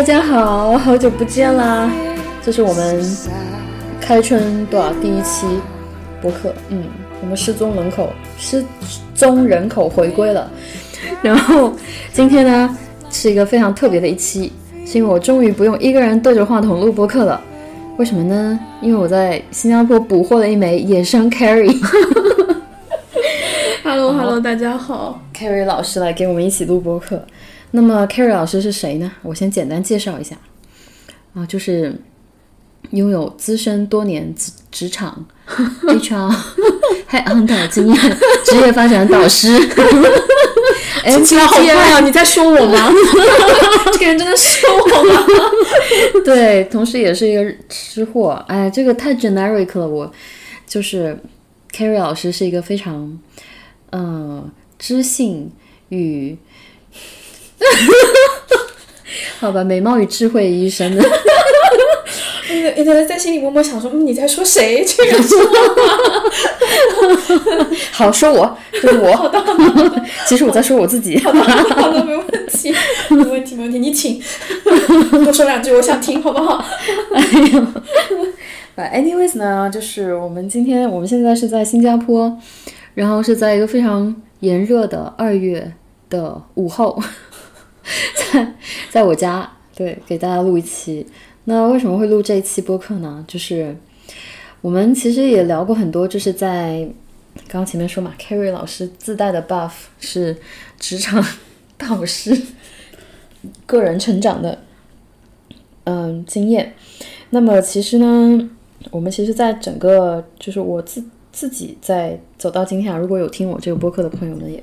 大家好，好久不见啦！这是我们开春多少第一期播客，嗯，我们失踪人口失踪人口回归了。然后今天呢是一个非常特别的一期，是因为我终于不用一个人对着话筒录播客了。为什么呢？因为我在新加坡捕获了一枚野生 Carry。Hello Hello，大家好。Carrie 老师来给我们一起录播客。那么 Carrie 老师是谁呢？我先简单介绍一下啊，就是拥有资深多年职职场 HR 还 under 经验职业发展导师。听起来好怪啊！你在说我吗？这个人真的说我吗？对，同时也是一个吃货。哎，这个太 generic 了，我就是 Carrie 老师是一个非常呃知性与 好吧，美貌与智慧于一身的。你在你在在心里默默想说，嗯，你在说谁？这个是好，说我，就是我。好的，其实我在说我自己。好的，好的，没问题，没问题，没问题。你请多说两句，我想听，好不好？哎呦，呃，anyways 呢，就是我们今天我们现在是在新加坡，然后是在一个非常炎热的二月的午后，在 在我家，对，给大家录一期。那为什么会录这一期播客呢？就是我们其实也聊过很多，就是在刚刚前面说嘛，Carry 老师自带的 buff 是职场导师，个人成长的嗯经验。那么其实呢，我们其实，在整个就是我自自己在走到今天啊，如果有听我这个播客的朋友们也，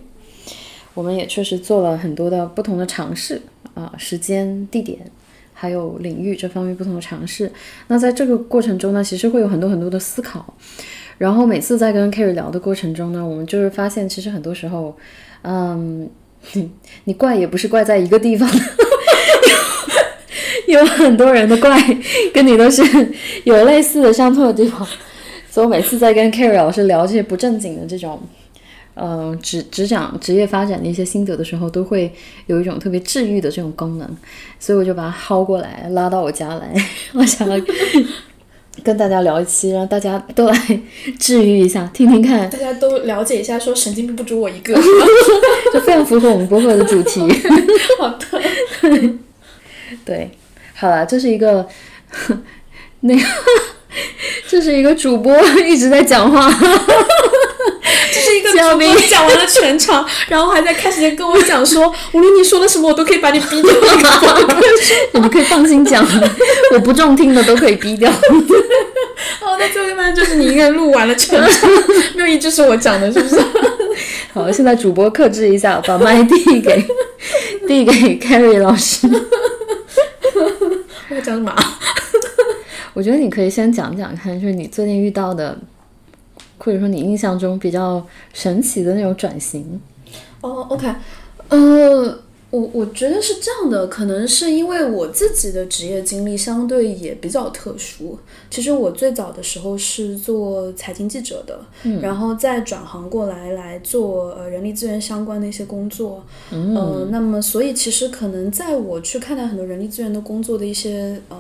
我们也确实做了很多的不同的尝试啊，时间、地点。还有领域这方面不同的尝试，那在这个过程中呢，其实会有很多很多的思考。然后每次在跟 Carrie 聊的过程中呢，我们就是发现，其实很多时候，嗯，你怪也不是怪在一个地方，有很多人的怪跟你都是有类似的相通的地方。所以我每次在跟 Carrie 老师聊这些不正经的这种。呃，职职长职业发展的一些心得的时候，都会有一种特别治愈的这种功能，所以我就把它薅过来，拉到我家来，我想要跟大家聊一期，让大家都来治愈一下，听听看，大家都了解一下，说神经病不止我一个，就非常符合我们播客的主题。好的，对，好了，这是一个那个，这是一个主播一直在讲话。这是一个主播讲完了全场，然后还在开始前跟我讲说，无论你说了什么，我都可以把你逼掉。你们可以放心讲，我不中听的都可以逼掉。哦，那最后一般就是你一个人录完了全场，没有一句是我讲的，是不是？好，现在主播克制一下，把麦递给递给 Carrie 老师。我要讲什么？我觉得你可以先讲讲看，就是你最近遇到的。或者说你印象中比较神奇的那种转型，哦、oh,，OK，呃，我我觉得是这样的，可能是因为我自己的职业经历相对也比较特殊。其实我最早的时候是做财经记者的，然后再转行过来来做呃人力资源相关的一些工作。嗯、呃，那么所以其实可能在我去看待很多人力资源的工作的一些呃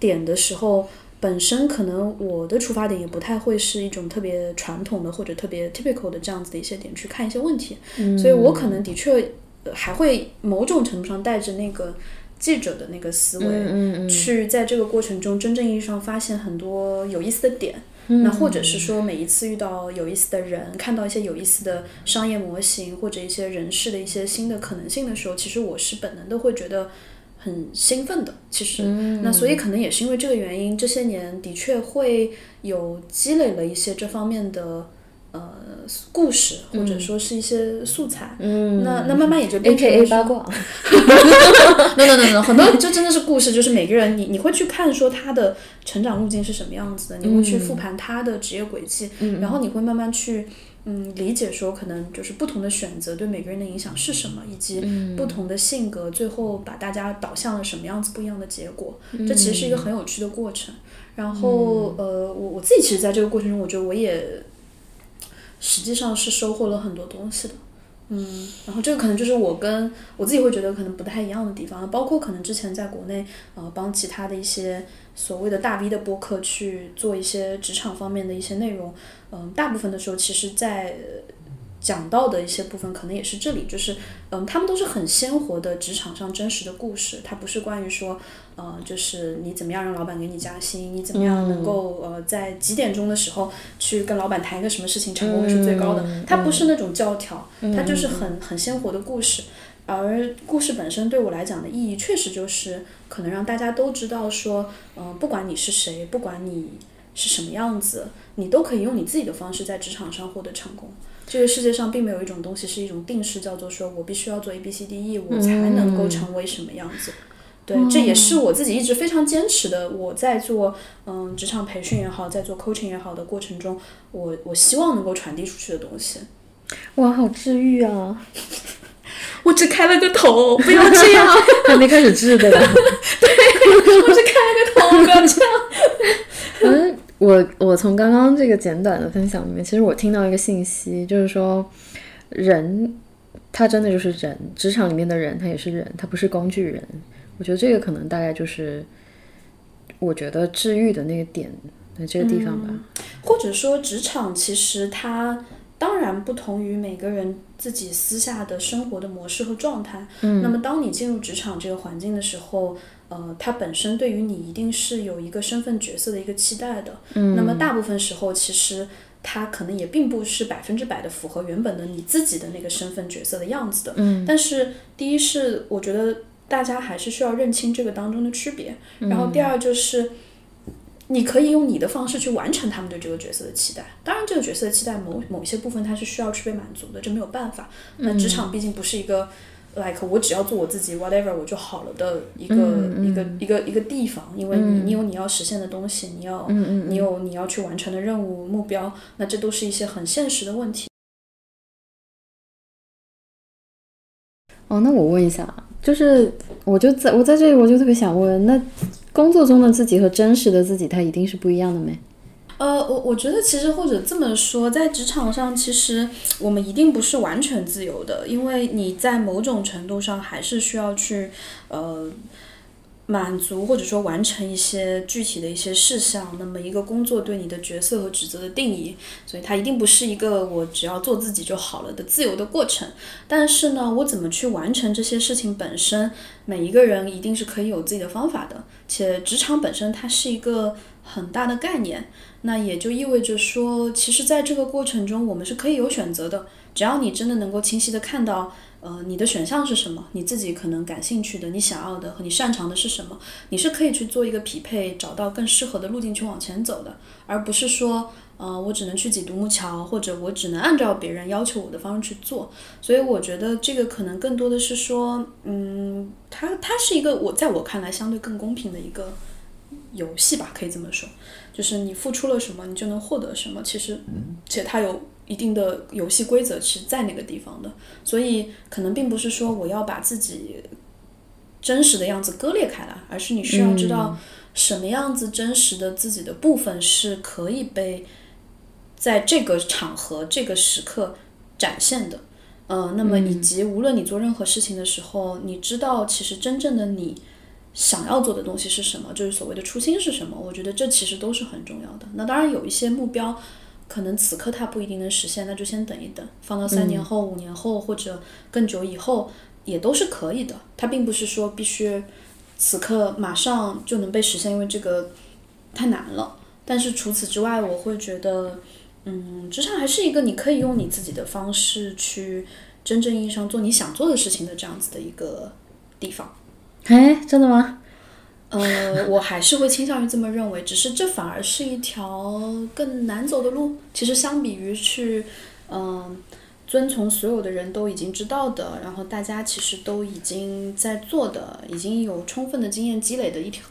点的时候。本身可能我的出发点也不太会是一种特别传统的或者特别 typical 的这样子的一些点去看一些问题，所以我可能的确呃还会某种程度上带着那个记者的那个思维，去在这个过程中真正意义上发现很多有意思的点。那或者是说每一次遇到有意思的人，看到一些有意思的商业模型或者一些人事的一些新的可能性的时候，其实我是本能的会觉得。很兴奋的，其实，那所以可能也是因为这个原因，这些年的确会有积累了一些这方面的呃故事，或者说是一些素材。嗯，那那慢慢也就 A K A 八卦。no no no no，很多就真的是故事，就是每个人你你会去看说他的成长路径是什么样子的，你会去复盘他的职业轨迹，然后你会慢慢去。嗯，理解说可能就是不同的选择对每个人的影响是什么，以及不同的性格最后把大家导向了什么样子不一样的结果。这其实是一个很有趣的过程。然后呃，我我自己其实在这个过程中，我觉得我也实际上是收获了很多东西的。嗯，然后这个可能就是我跟我自己会觉得可能不太一样的地方，包括可能之前在国内呃帮其他的一些所谓的大 V 的播客去做一些职场方面的一些内容，嗯，大部分的时候其实在讲到的一些部分可能也是这里，就是嗯，他们都是很鲜活的职场上真实的故事，它不是关于说呃，就是你怎么样让老板给你加薪，你怎么样能够呃在几点钟的时候去跟老板谈一个什么事情成功率是最高的，它不是那种教条，它就是很很鲜活的故事。而故事本身对我来讲的意义，确实就是可能让大家都知道说，嗯、不管你是谁，不管你是什么样子，你都可以用你自己的方式在职场上获得成功。这个世界上并没有一种东西是一种定式，叫做说我必须要做 A B C D E，我才能够成为什么样子。对，这也是我自己一直非常坚持的。我在做嗯职场培训也好，在做 coaching 也好的过程中，我我希望能够传递出去的东西。哇，好治愈啊！我只开了个头，不要这样。还没开始治对吧？我只开了个头，不要这样。嗯，我我从刚刚这个简短的分享里面，其实我听到一个信息，就是说人他真的就是人，职场里面的人他也是人，他不是工具人。我觉得这个可能大概就是我觉得治愈的那个点在这个地方吧。或者说，职场其实它当然不同于每个人自己私下的生活的模式和状态。嗯，那么当你进入职场这个环境的时候，呃，它本身对于你一定是有一个身份角色的一个期待的。嗯，那么大部分时候其实。它可能也并不是百分之百的符合原本的你自己的那个身份角色的样子的。嗯，但是第一是我觉得大家还是需要认清这个当中的区别，然后第二就是。你可以用你的方式去完成他们对这个角色的期待。当然，这个角色的期待某某一些部分它是需要去被满足的，这没有办法。那职场毕竟不是一个、like 我只要做我自己 whatever 我就好了的一个、一个一个一个地方，因为你你有你要实现的东西，你要、你有你要去完成的任务目标，那这都是一些很现实的问题。哦，那我问一下啊，就是我就在我在这里，我就特别想问，那工作中的自己和真实的自己，它一定是不一样的没？呃，我我觉得其实或者这么说，在职场上，其实我们一定不是完全自由的，因为你在某种程度上还是需要去呃满足或者说完成一些具体的一些事项。那么一个工作对你的角色和职责的定义，所以它一定不是一个我只要做自己就好了的自由的过程。但是呢，我怎么去完成这些事情本身，每一个人一定是可以有自己的方法的。且职场本身它是一个很大的概念。那也就意味着说，其实在这个过程中，我们是可以有选择的。只要你真的能够清晰的看到，呃，你的选项是什么，你自己可能感兴趣的、你想要的和你擅长的是什么，你是可以去做一个匹配，找到更适合的路径去往前走的，而不是说，呃，我只能去挤独木桥，或者我只能按照别人要求我的方式去做。所以我觉得这个可能更多的是说，嗯，它它是一个我在我看来相对更公平的一个游戏吧，可以这么说。就是你付出了什么，你就能获得什么。其实，且它有一定的游戏规则是在那个地方的，所以可能并不是说我要把自己真实的样子割裂开来，而是你需要知道什么样子真实的自己的部分是可以被在这个场合、这个时刻展现的。呃，那么以及无论你做任何事情的时候，你知道其实真正的你想要做的东西是什么，就是所谓的初心是什么。我觉得这其实都是很重要的。那当然有一些目标，可能此刻它不一定能实现，那就先等一等，放到三年后、五年后或者更久以后也都是可以的。它并不是说必须此刻马上就能被实现，因为这个太难了。但是除此之外，我会觉得。嗯，职场还是一个你可以用你自己的方式去真正意义上做你想做的事情的这样子的一个地方。哎，真的吗？呃，我还是会倾向于这么认为，只是这反而是一条更难走的路。其实相比于去，嗯，遵从所有的人都已经知道的，然后大家其实都已经在做的，已经有充分的经验积累的一条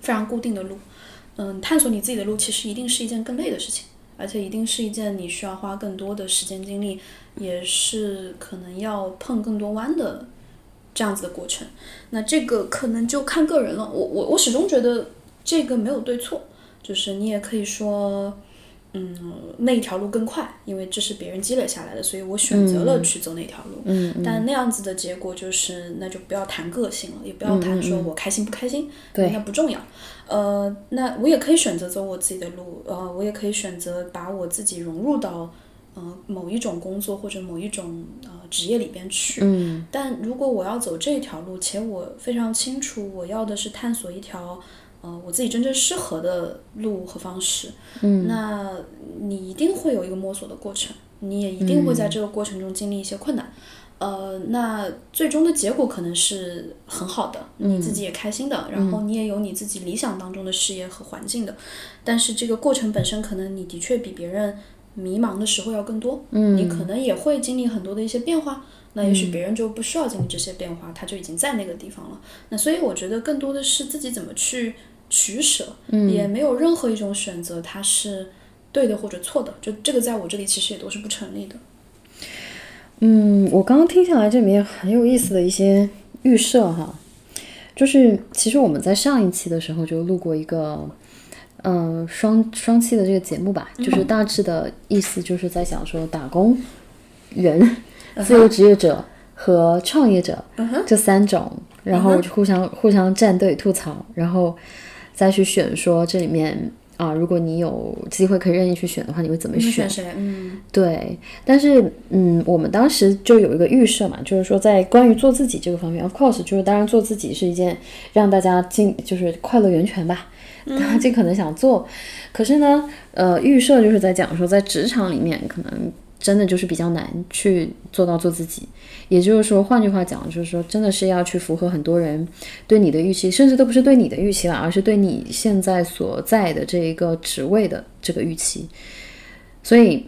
非常固定的路，嗯，探索你自己的路，其实一定是一件更累的事情。而且一定是一件你需要花更多的时间精力，也是可能要碰更多弯的这样子的过程。那这个可能就看个人了。我我我始终觉得这个没有对错，就是你也可以说，嗯，那一条路更快，因为这是别人积累下来的，所以我选择了去走那条路。嗯但那样子的结果就是，那就不要谈个性了，也不要谈说我开心不开心，对，那不重要。呃，那我也可以选择走我自己的路，呃，我也可以选择把我自己融入到，呃，某一种工作或者某一种呃职业里边去。嗯。但如果我要走这条路，且我非常清楚我要的是探索一条，呃，我自己真正适合的路和方式。嗯。那你一定会有一个摸索的过程，你也一定会在这个过程中经历一些困难。呃，那最终的结果可能是很好的，你自己也开心的，然后你也有你自己理想当中的事业和环境的，但是这个过程本身可能你的确比别人迷茫的时候要更多，你可能也会经历很多的一些变化，那也许别人就不需要经历这些变化，他就已经在那个地方了。那所以我觉得更多的是自己怎么去取舍，也没有任何一种选择它是对的或者错的，就这个在我这里其实也都是不成立的。嗯，我刚刚听下来，这里面很有意思的一些预设哈，就是其实我们在上一期的时候就录过一个，嗯，双双期的这个节目吧，就是大致的意思就是在想说打工人、自由职业者和创业者这三种，然后互相互相站队吐槽，然后再去选说这里面。啊，如果你有机会可以任意去选的话，你会怎么选？谁？嗯，对。但是，嗯，我们当时就有一个预设嘛，就是说在关于做自己这个方面，of course，就是当然做自己是一件让大家进就是快乐源泉吧，大家尽可能想做。可是呢，呃，预设就是在讲说，在职场里面可能。真的就是比较难去做到做自己，也就是说，换句话讲，就是说，真的是要去符合很多人对你的预期，甚至都不是对你的预期了，而是对你现在所在的这一个职位的这个预期。所以，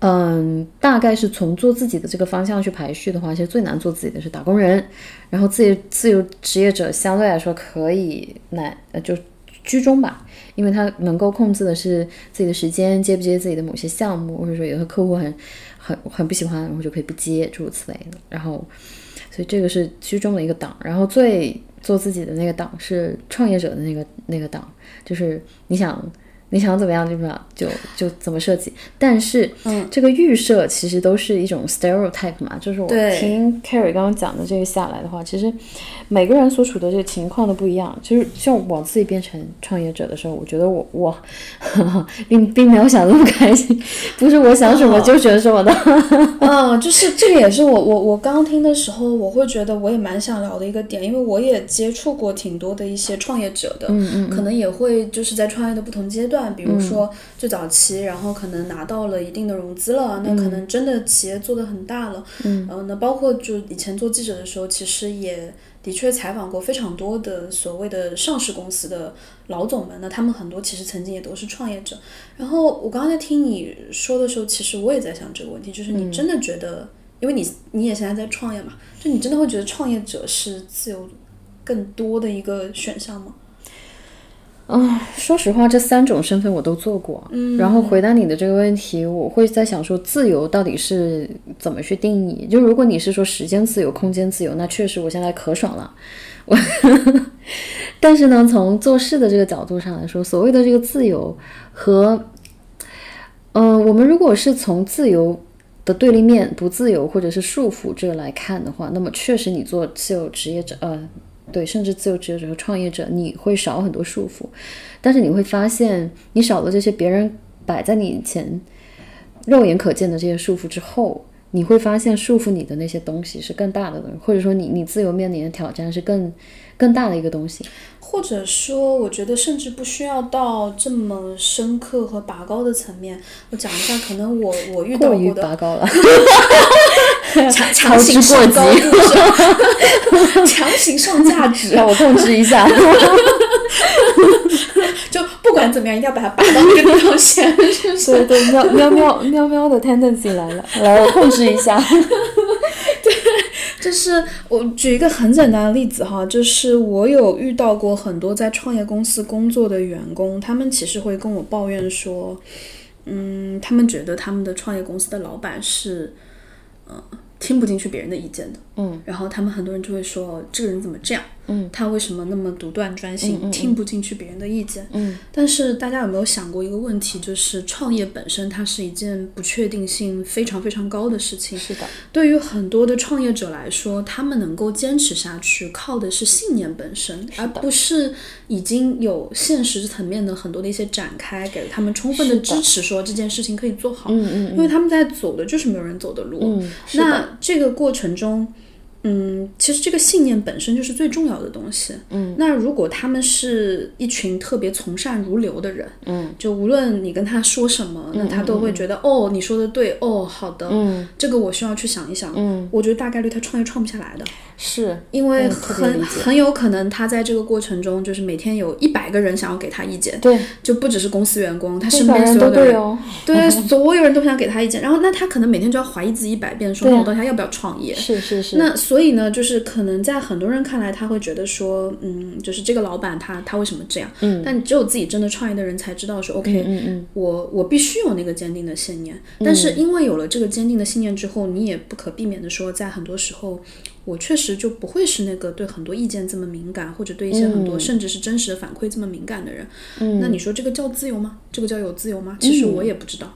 嗯，大概是从做自己的这个方向去排序的话，其实最难做自己的是打工人，然后自由自由职业者相对来说可以难，呃，就居中吧。因为他能够控制的是自己的时间，接不接自己的某些项目，或者说有的客户很很很不喜欢，然后就可以不接，诸如此类的。然后，所以这个是居中的一个档。然后最做自己的那个档是创业者的那个那个档，就是你想。你想怎么样就怎么样，就就怎么设计。但是，嗯，这个预设其实都是一种 stereotype 嘛，就是我听 Carrie 刚刚讲的这个下来的话，其实每个人所处的这个情况都不一样。就是像我自己变成创业者的时候，我觉得我我 并并没有想那么开心，不是我想什么就选什么的。嗯，就是这个也是我我我刚听的时候，我会觉得我也蛮想聊的一个点，因为我也接触过挺多的一些创业者的，嗯嗯，可能也会就是在创业的不同阶段。比如说最早期，然后可能拿到了一定的融资了，那可能真的企业做得很大了。嗯，然后那包括就以前做记者的时候，其实也的确采访过非常多的所谓的上市公司的老总们，那他们很多其实曾经也都是创业者。然后我刚刚在听你说的时候，其实我也在想这个问题，就是你真的觉得，因为你你也现在在创业嘛，就你真的会觉得创业者是自由更多的一个选项吗？啊，说实话，这三种身份我都做过。嗯，然后回答你的这个问题，我会在想说，自由到底是怎么去定义？就如果你是说时间自由、空间自由，那确实我现在可爽了。我，但是呢，从做事的这个角度上来说，所谓的这个自由和，嗯、我们如果是从自由的对立面不自由或者是束缚这个来看的话，那么确实你做自由职业者，呃，对，甚至自由职业者和创业者，你会少很多束缚，但是你会发现，你少了这些别人摆在你眼前肉眼可见的这些束缚之后，你会发现束缚你的那些东西是更大的东西，或者说你你自由面临的挑战是更更大的一个东西。或者说，我觉得甚至不需要到这么深刻和拔高的层面。我讲一下，可能我 我遇到过的拔高了，强强行上高度 强行上价值，让我控制一下。就不管怎么样，一定要把它拔到那个地方线，是不是？对对，喵喵喵喵喵的 tendency 来了，来我控制一下。就是我举一个很简单的例子哈，就是我有遇到过很多在创业公司工作的员工，他们其实会跟我抱怨说，嗯，他们觉得他们的创业公司的老板是，呃，听不进去别人的意见的，嗯，然后他们很多人就会说，这个人怎么这样？嗯，他为什么那么独断专行，听不进去别人的意见？嗯，但是大家有没有想过一个问题，就是创业本身它是一件不确定性非常非常高的事情。是的，对于很多的创业者来说，他们能够坚持下去，靠的是信念本身，而不是已经有现实层面的很多的一些展开，给了他们充分的支持，说这件事情可以做好。嗯嗯因为他们在走的就是没有人走的路。那这个过程中，嗯，其实这个信念本身就是最重要的东西。嗯，那如果他们是一群特别从善如流的人，嗯，就无论你跟他说什么，那他都会觉得、哦，你说的对，哦，好的，嗯。这个我需要去想一想。嗯，我觉得大概率他创业创不下来的，是因为很、很有可能他在这个过程中，就是每天有一百个人想要给他意见，对，就不只是公司员工，他身边所有的人对哦。对，所有人都想给他意见，然后那他可能每天就要怀疑自己一百遍，说我到底还要不要创业？是是是，那所以呢，就是可能在很多人看来，他会觉得说，嗯，就是这个老板他他为什么这样？嗯，但只有自己真的创业的人才知道说，OK，、嗯嗯我我必须有那个坚定的信念。但是因为有了这个坚定的信念之后，你也不可避免的说，在很多时候，我确实就不会是那个对很多意见这么敏感，或者对一些很多、甚至是真实的反馈这么敏感的人。嗯，那你说这个叫自由吗？这个叫有自由吗？其实我也不知道。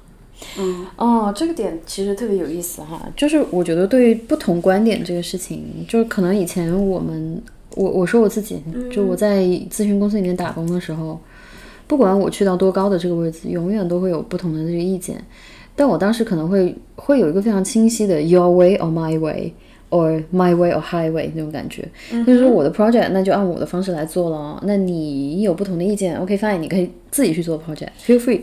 嗯哦，这个点其实特别有意思哈，就是我觉得对于不同观点这个事情，就是可能以前我们，我我说我自己，就我在咨询公司里面打工的时候，不管我去到多高的这个位置，永远都会有不同的这个意见，但我当时可能会会有一个非常清晰的 your way or my way。Or my way or highway 那种感觉，就是说我的 project 那就按我的方式来做了。那你有不同的意见，OK fine，你可以自己去做 project，feel free。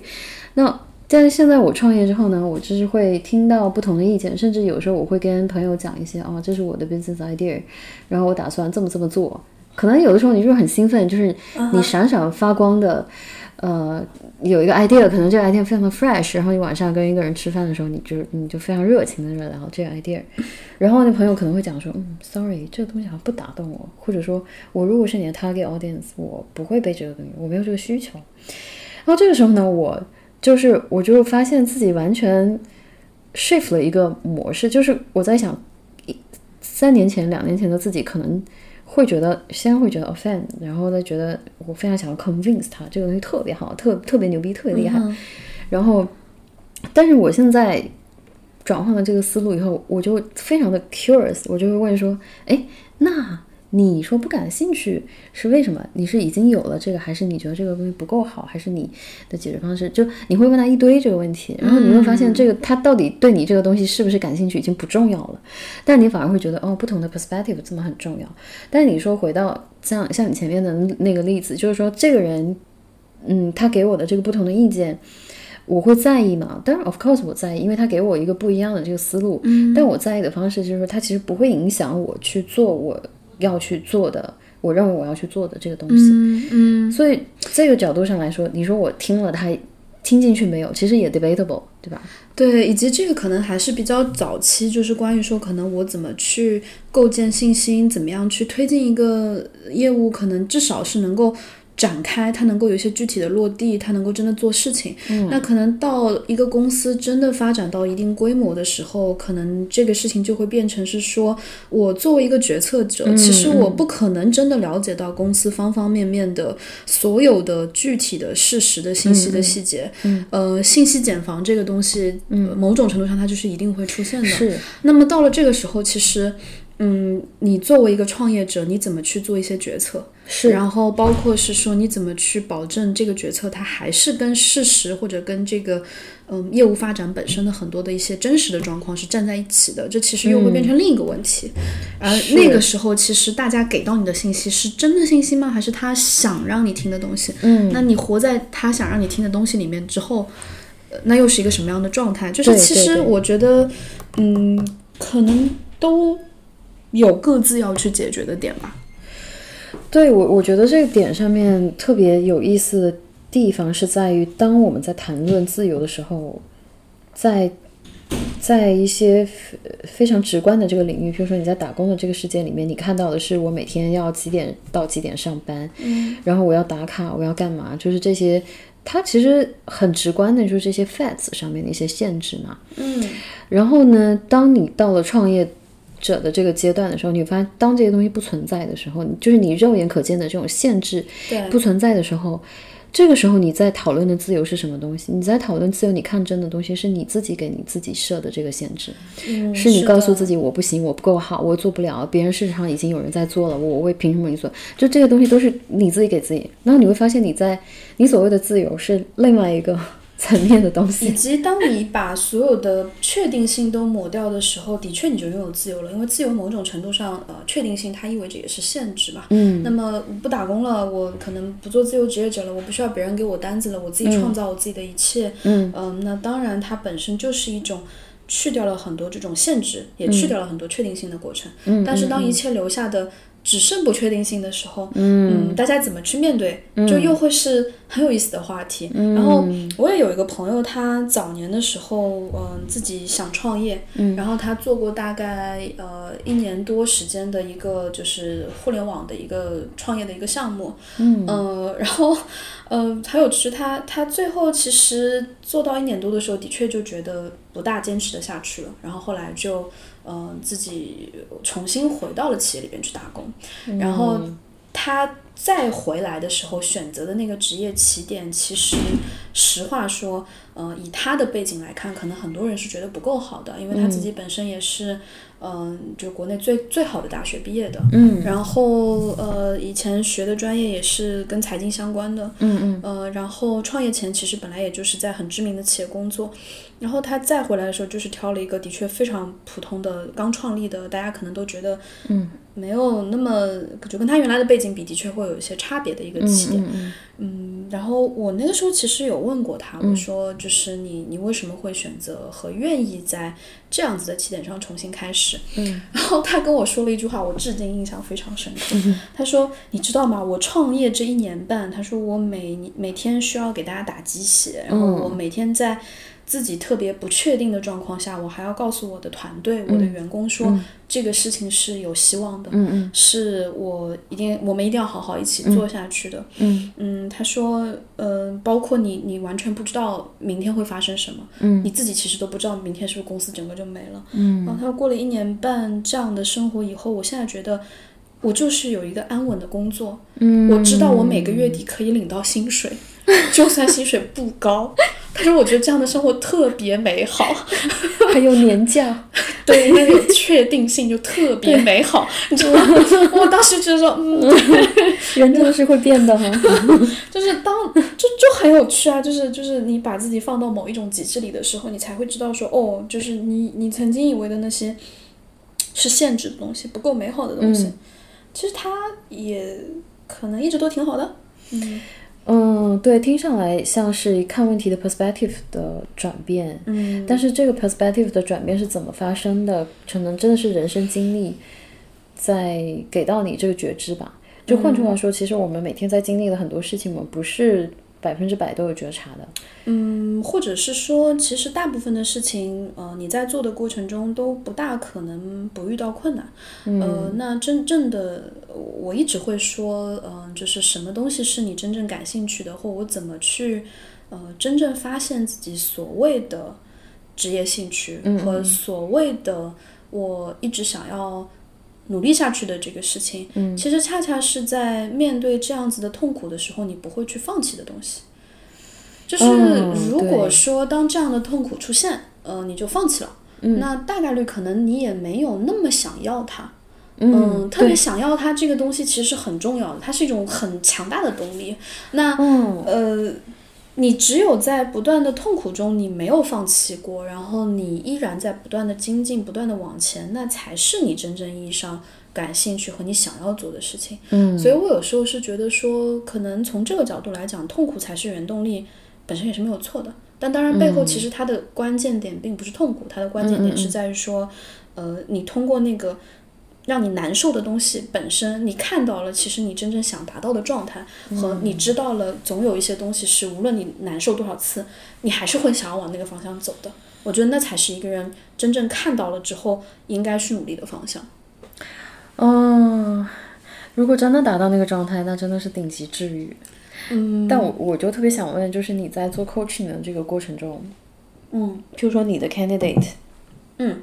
那但是现在我创业之后呢，我就是会听到不同的意见，甚至有时候我会跟朋友讲一些哦，这是我的 business idea，然后我打算这么这么做。可能有的时候你就是很兴奋，就是你闪闪发光的，呃，有一个 idea，可能这个 idea 非常的 fresh，然后你晚上跟一个人吃饭的时候，你就你就非常热情的聊这个 idea，然后那朋友可能会讲说，嗯，sorry，这个东西好像不打动我，或者说我如果是你的 target audience，我不会被这个东西，我没有这个需求。然后这个时候呢，我就是我就发现自己完全 shift 了一个模式，就是我在想，一三年前、两年前的自己可能会觉得，先会觉得 offend，然后再觉得我非常想要 convince 他这个东西特别好，特特别牛逼，特别厉害。然后，但是我现在转换了这个思路以后，我就非常的 curious，我就会问说，哎，那你说不感兴趣是为什么？你是已经有了这个，还是你觉得这个东西不够好，还是你的解决方式？就你会问他一堆这个问题，然后你会发现这个他到底对你这个东西是不是感兴趣已经不重要了，但你反而会觉得哦，不同的 perspective 这么很重要。但是你说回到像像你前面的那个例子，就是说这个人，嗯，他给我的这个不同的意见。我会在意吗？当然，of course 我在意，因为他给我一个不一样的这个思路。嗯，但我在意的方式就是说，他其实不会影响我去做我要去做的，我认为我要去做的这个东西。嗯嗯，所以这个角度上来说，你说我听了他听进去没有？其实也 debatable，对吧？对，以及这个可能还是比较早期，就是关于说可能我怎么去构建信心，怎么样去推进一个业务，可能至少是能够展开，它能够有一些具体的落地，它能够真的做事情。嗯，那可能到一个公司真的发展到一定规模的时候，可能这个事情就会变成是说，我作为一个决策者，其实我不可能真的了解到公司方方面面的所有的具体的事实的信息的细节。嗯，呃，信息茧房这个东西，嗯，某种程度上它就是一定会出现的。是。那么到了这个时候，其实。嗯，你作为一个创业者，你怎么去做一些决策？是，然后包括是说你怎么去保证这个决策它还是跟事实或者跟这个嗯业务发展本身的很多的一些真实的状况是站在一起的，这其实又会变成另一个问题。而那个时候，其实大家给到你的信息是真的信息吗？还是他想让你听的东西？嗯，那你活在他想让你听的东西里面之后，那又是一个什么样的状态？就是其实我觉得，嗯，可能都。有各自要去解决的点吧。对我，我觉得这个点上面特别有意思的地方是在于，当我们在谈论自由的时候，在在一些非常直观的这个领域，比如说你在打工的这个世界里面，你看到的是我每天要几点到几点上班，嗯，然后我要打卡，我要干嘛，就是这些，它其实很直观的，就是这些 facts 上面的一些限制嘛，嗯，然后呢，当你到了创业。者的这个阶段的时候，你发现，当这些东西不存在的时候，就是你肉眼可见的这种限制不存在的时候，这个时候你在讨论的自由是什么东西？你在讨论自由，你看真的东西是你自己给你自己设的这个限制，是你告诉自己我不行，我不够好，我做不了，别人市场上已经有人在做了，我为凭什么你做？就这些东西都是你自己给自己。然后你会发现，你在你所谓的自由是另外一个。层面的东西，以及当你把所有的确定性都抹掉的时候，的确你就拥有自由了。因为自由某种程度上，呃，确定性它意味着也是限制嘛。嗯。那么不打工了，我可能不做自由职业者了，我不需要别人给我单子了，我自己创造我自己的一切。嗯。嗯，那当然它本身就是一种去掉了很多这种限制，也去掉了很多确定性的过程。嗯。但是当一切留下的。只剩不确定性的时候，嗯，大家怎么去面对，就又会是很有意思的话题。然后我也有一个朋友，他早年的时候，嗯，自己想创业，然后他做过大概呃一年多时间的一个就是互联网的一个创业的一个项目，嗯，呃，然后呃还有就是他他最后其实做到一年多的时候，的确就觉得不大坚持的下去了，然后后来就。嗯，自己重新回到了企业里边去打工，然后他再回来的时候选择的那个职业起点，其实实话说，呃，以他的背景来看，可能很多人是觉得不够好的，因为他自己本身也是。嗯，就国内最最好的大学毕业的，嗯，然后呃，以前学的专业也是跟财经相关的，嗯嗯，呃，然后创业前其实本来也就是在很知名的企业工作，然后他再回来的时候就是挑了一个的确非常普通的刚创立的，大家可能都觉得，嗯，没有那么就跟他原来的背景比，的确会有一些差别的一个起点，嗯嗯，然后我那个时候其实有问过他，我说就是你你为什么会选择和愿意在这样子的起点上重新开始？嗯，然后他跟我说了一句话，我至今印象非常深刻。他说：“你知道吗？我创业这一年半，他说我每每天需要给大家打鸡血，然后我每天在。”自己特别不确定的状况下，我还要告诉我的团队、我的员工说，这个事情是有希望的，嗯是我一定我们一定要好好一起做下去的。嗯嗯，他说，呃，包括你，你完全不知道明天会发生什么，嗯，你自己其实都不知道明天是不是公司整个就没了。嗯，然后他过了一年半这样的生活以后，我现在觉得我就是有一个安稳的工作，嗯，我知道我每个月底可以领到薪水。就算薪水不高，可是我觉得这样的生活特别美好，还有年假，对，那有确定性就特别美好，你知道吗？我当时就说，嗯，人真的是会变的。哈，就是当就就很有趣啊，就是就是你把自己放到某一种极致里的时候，你才会知道说，哦，就是你你曾经以为的那些是限制的东西，不够美好的东西，其实它也可能一直都挺好的，嗯。嗯，对，听上来像是看问题的 perspective 的转变，嗯，但是这个 perspective 的转变是怎么发生的？可能真的是人生经历在给到你这个觉知吧。就换句话说，其实我们每天在经历的很多事情，我们不是。百分之百都有觉察的，嗯，或者是说，其实大部分的事情，呃，你在做的过程中都不大可能不遇到困难，呃，那真正的我一直会说，嗯、就是什么东西是你真正感兴趣的，或我怎么去，呃，真正发现自己所谓的职业兴趣和所谓的我一直想要努力下去的这个事情，嗯，其实恰恰是在面对这样子的痛苦的时候，你不会去放弃的东西。就是嗯如果说当这样的痛苦出现，呃，你就放弃了，嗯那大概率可能你也没有那么想要它。嗯，特别想要它这个东西其实是很重要的，它是一种很强大的动力。那、嗯呃，你只有在不断的痛苦中，你没有放弃过，然后你依然在不断的精进、不断的往前，那才是你真正意义上感兴趣和你想要做的事情。嗯所以我有时候是觉得说，可能从这个角度来讲，痛苦才是原动力，本身也是没有错的。但当然，背后其实它的关键点并不是痛苦，它的关键点是在于说，呃，你通过那个让你难受的东西本身，你看到了其实你真正想达到的状态，和你知道了总有一些东西是无论你难受多少次，你还是会想要往那个方向走的。我觉得那才是一个人真正看到了之后应该去努力的方向。嗯，如果真的达到那个状态，那真的是顶级治愈。嗯，但我我就特别想问，就是你在做 coaching 的这个过程中，嗯譬如说你的 candidate，嗯，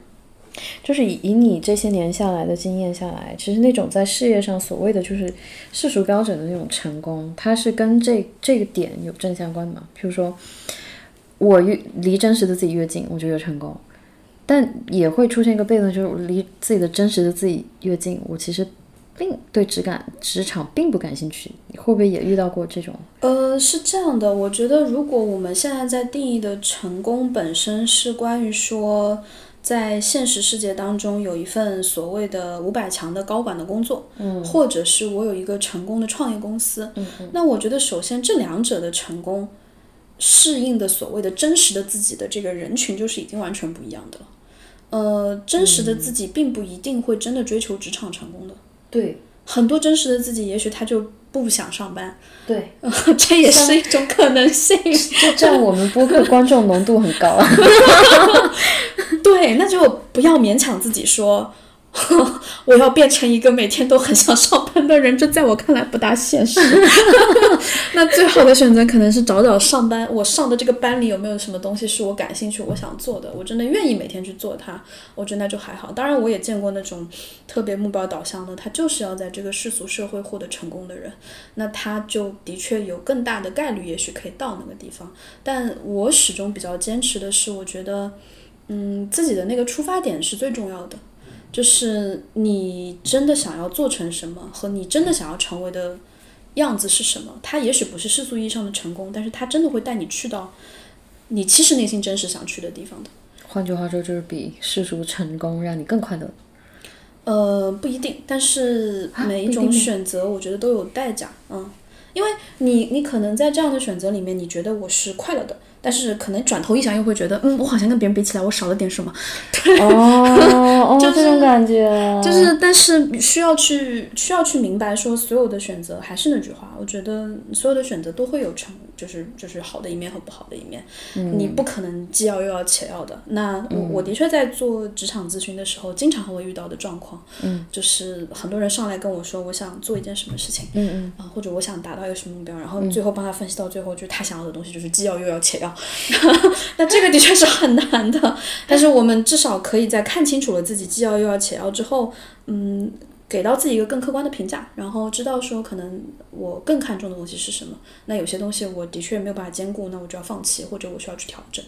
就是以以你这些年下来的经验下来，其实那种在事业上所谓的就是世俗标准的那种成功，它是跟这这个点有正相关的嘛？譬如说，我越离真实的自己越近，我就越成功。但也会出现一个悖论，就是离自己的真实的自己越近，我其实并对职感职场并不感兴趣。你会不会也遇到过这种？呃，是这样的，我觉得如果我们现在在定义的成功本身是关于说，在现实世界当中有一份所谓的五百强的高管的工作，嗯，或者是我有一个成功的创业公司，嗯那我觉得首先这两者的成功，适应的所谓的真实的自己的这个人群就是已经完全不一样的了。呃，真实的自己并不一定会真的追求职场成功的，对。很多真实的自己也许他就不想上班，对，这也是一种可能性。就这样，我们播客观众浓度很高啊。对，那就不要勉强自己说，我要变成一个每天都很想上班的人，这在我看来不大现实。那最好的选择可能是找找上班，我上的这个班里有没有什么东西是我感兴趣、我想做的，我真的愿意每天去做它，我觉得那就还好。当然，我也见过那种特别目标导向的，他就是要在这个世俗社会获得成功的人，那他就的确有更大的概率，也许可以到那个地方。但我始终比较坚持的是，我觉得。嗯，自己的那个出发点是最重要的，就是你真的想要做成什么，和你真的想要成为的样子是什么。它也许不是世俗意义上的成功，但是它真的会带你去到你其实内心真实想去的地方的。换句话说，就是比世俗成功让你更快乐。呃，不一定，但是每一种选择，我觉得都有代价，嗯，因为你你可能在这样的选择里面，你觉得我是快乐的，但是可能转头一想又会觉得，嗯，我好像跟别人比起来，我少了点什么，对 哦，就是这种感觉，就是，但是需要去需要去明白说，所有的选择还是那句话，我觉得所有的选择都会有成，就是就是好的一面和不好的一面，你不可能既要又要且要的。那我、我的确在做职场咨询的时候，经常会遇到的状况，嗯，就是很多人上来跟我说，我想做一件什么事情，嗯嗯，啊、或者我想达到一个什么目标，然后最后帮他分析到最后，就是他想要的东西就是既要又要且要，那这个的确是很难的。但是我们至少可以在看清楚了自己既要又要且要之后，嗯，给到自己一个更客观的评价，然后知道说可能我更看重的东西是什么。那有些东西我的确没有办法兼顾，那我就要放弃，或者我需要去调整。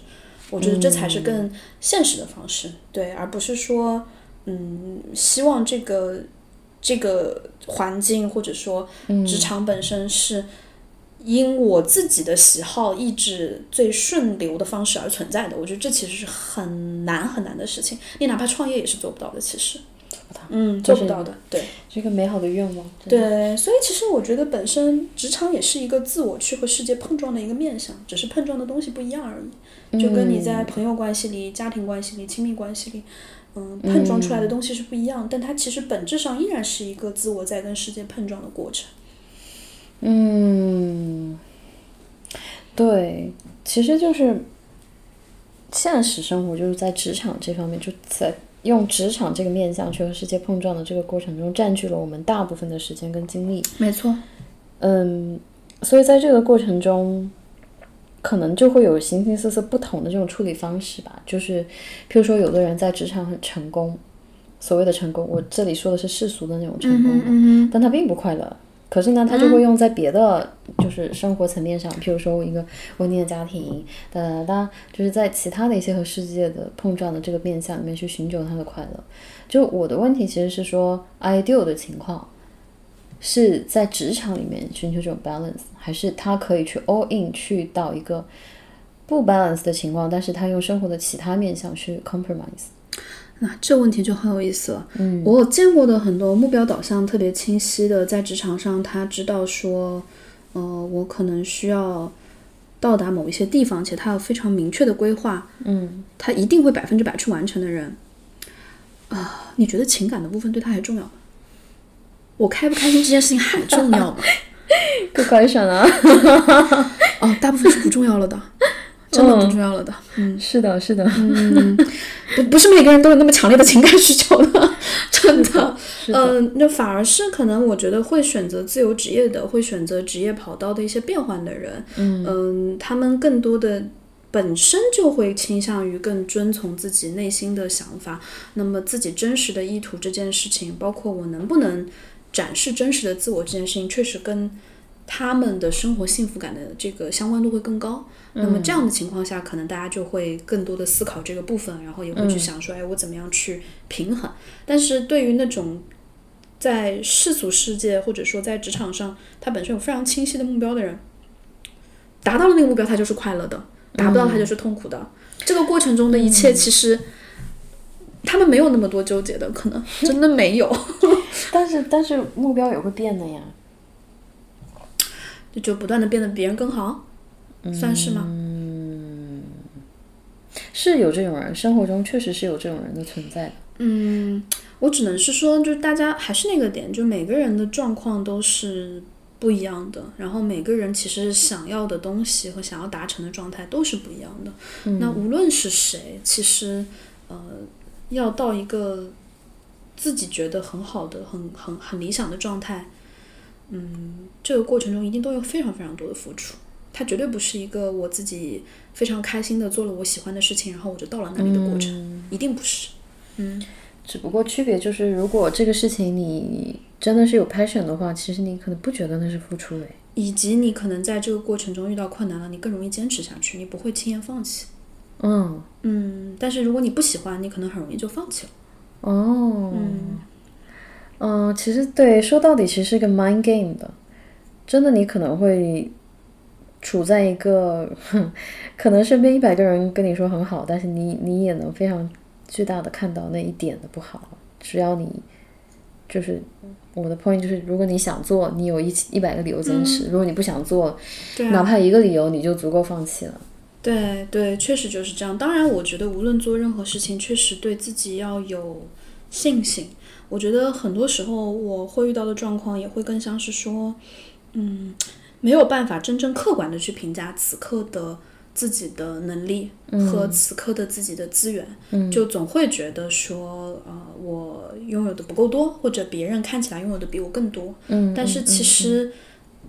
我觉得这才是更现实的方式，对，而不是说，嗯，希望这个这个环境或者说职场本身是因我自己的喜好、意志最顺流的方式而存在的。我觉得这其实是很难很难的事情，你哪怕创业也是做不到的。其实，嗯，做不到的，对。是一个美好的愿望。对，所以其实我觉得本身职场也是一个自我去和世界碰撞的一个面向，只是碰撞的东西不一样而已。就跟你在朋友关系里、家庭关系里、亲密关系里，嗯，碰撞出来的东西是不一样，但它其实本质上依然是一个自我在跟世界碰撞的过程。嗯，对，其实就是现实生活，就是在职场这方面，就在用职场这个面向去和世界碰撞的这个过程中，占据了我们大部分的时间跟精力。没错，嗯，所以在这个过程中，可能就会有形形色色不同的这种处理方式吧。就是，譬如说，有的人在职场很成功，所谓的成功，我这里说的是世俗的那种成功但他并不快乐。可是呢，他就会用在别的就是生活层面上，譬如说我一个稳定的家庭，哒哒哒，就是在其他的一些和世界的碰撞的这个面向里面去寻求他的快乐。就我的问题其实是说，ideal 的情况是在职场里面寻求这种 balance，还是他可以去 all in 去到一个不 balance 的情况，但是他用生活的其他面向去 compromise。那这问题就很有意思了。嗯，我有见过的很多目标导向特别清晰的，在职场上他知道说，呃，我可能需要到达某一些地方，且他有非常明确的规划，嗯，他一定会百分之百去完成的人。啊、你觉得情感的部分对他还重要吗？我开不开心这件事情还重要吗？Good question 啊，哦，大部分是不重要了的，真的不重要了的。嗯，是的，是的，嗯 不不是每个人都有那么强烈的情感需求的，真的。嗯，那反而是可能我觉得会选择自由职业的，会选择职业跑道的一些变换的人，嗯他们更多的本身就会倾向于更遵从自己内心的想法，那么自己真实的意图这件事情，包括我能不能展示真实的自我这件事情，确实跟他们的生活幸福感的这个相关度会更高。那么这样的情况下，可能大家就会更多的思考这个部分，然后也会去想说，哎，我怎么样去平衡？但是对于那种在世俗世界或者说在职场上，他本身有非常清晰的目标的人，达到了那个目标，他就是快乐的；达不到，他就是痛苦的。这个过程中的一切，其实他们没有那么多纠结的，可能真的没有。但是但是目标也会变的呀。就就不断的变得比别人更好，算是吗？嗯是有这种人，生活中确实是有这种人的存在的。嗯，我只能是说，就大家还是那个点，就每个人的状况都是不一样的，然后每个人其实想要的东西和想要达成的状态都是不一样的。那无论是谁，其实呃，要到一个自己觉得很好的、很很很理想的状态，嗯，这个过程中一定都有非常非常多的付出。它绝对不是一个我自己非常开心的做了我喜欢的事情，然后我就到了那里的过程，一定不是。嗯，只不过区别就是，如果这个事情你真的是有 passion 的话，其实你可能不觉得那是付出诶。以及你可能在这个过程中遇到困难了，你更容易坚持下去，你不会轻言放弃。嗯，嗯，但是如果你不喜欢，你可能很容易就放弃了。哦，嗯嗯，其实对，说到底其实是个 mind game 的，真的你可能会处在一个，哼可能身边一百个人跟你说很好，但是你你也能非常巨大的看到那一点的不好，只要你就是我的 point 就是，如果你想做，你有一一百个理由坚持；如果你不想做，啊，哪怕一个理由，你就足够放弃了。对对，确实就是这样。当然，我觉得无论做任何事情，确实对自己要有信心。我觉得很多时候我会遇到的状况，也会更像是说，嗯，没有办法真正客观的去评价此刻的自己的能力和此刻的自己的资源，就总会觉得说，呃，我拥有的不够多，或者别人看起来拥有的比我更多。嗯，但是其实，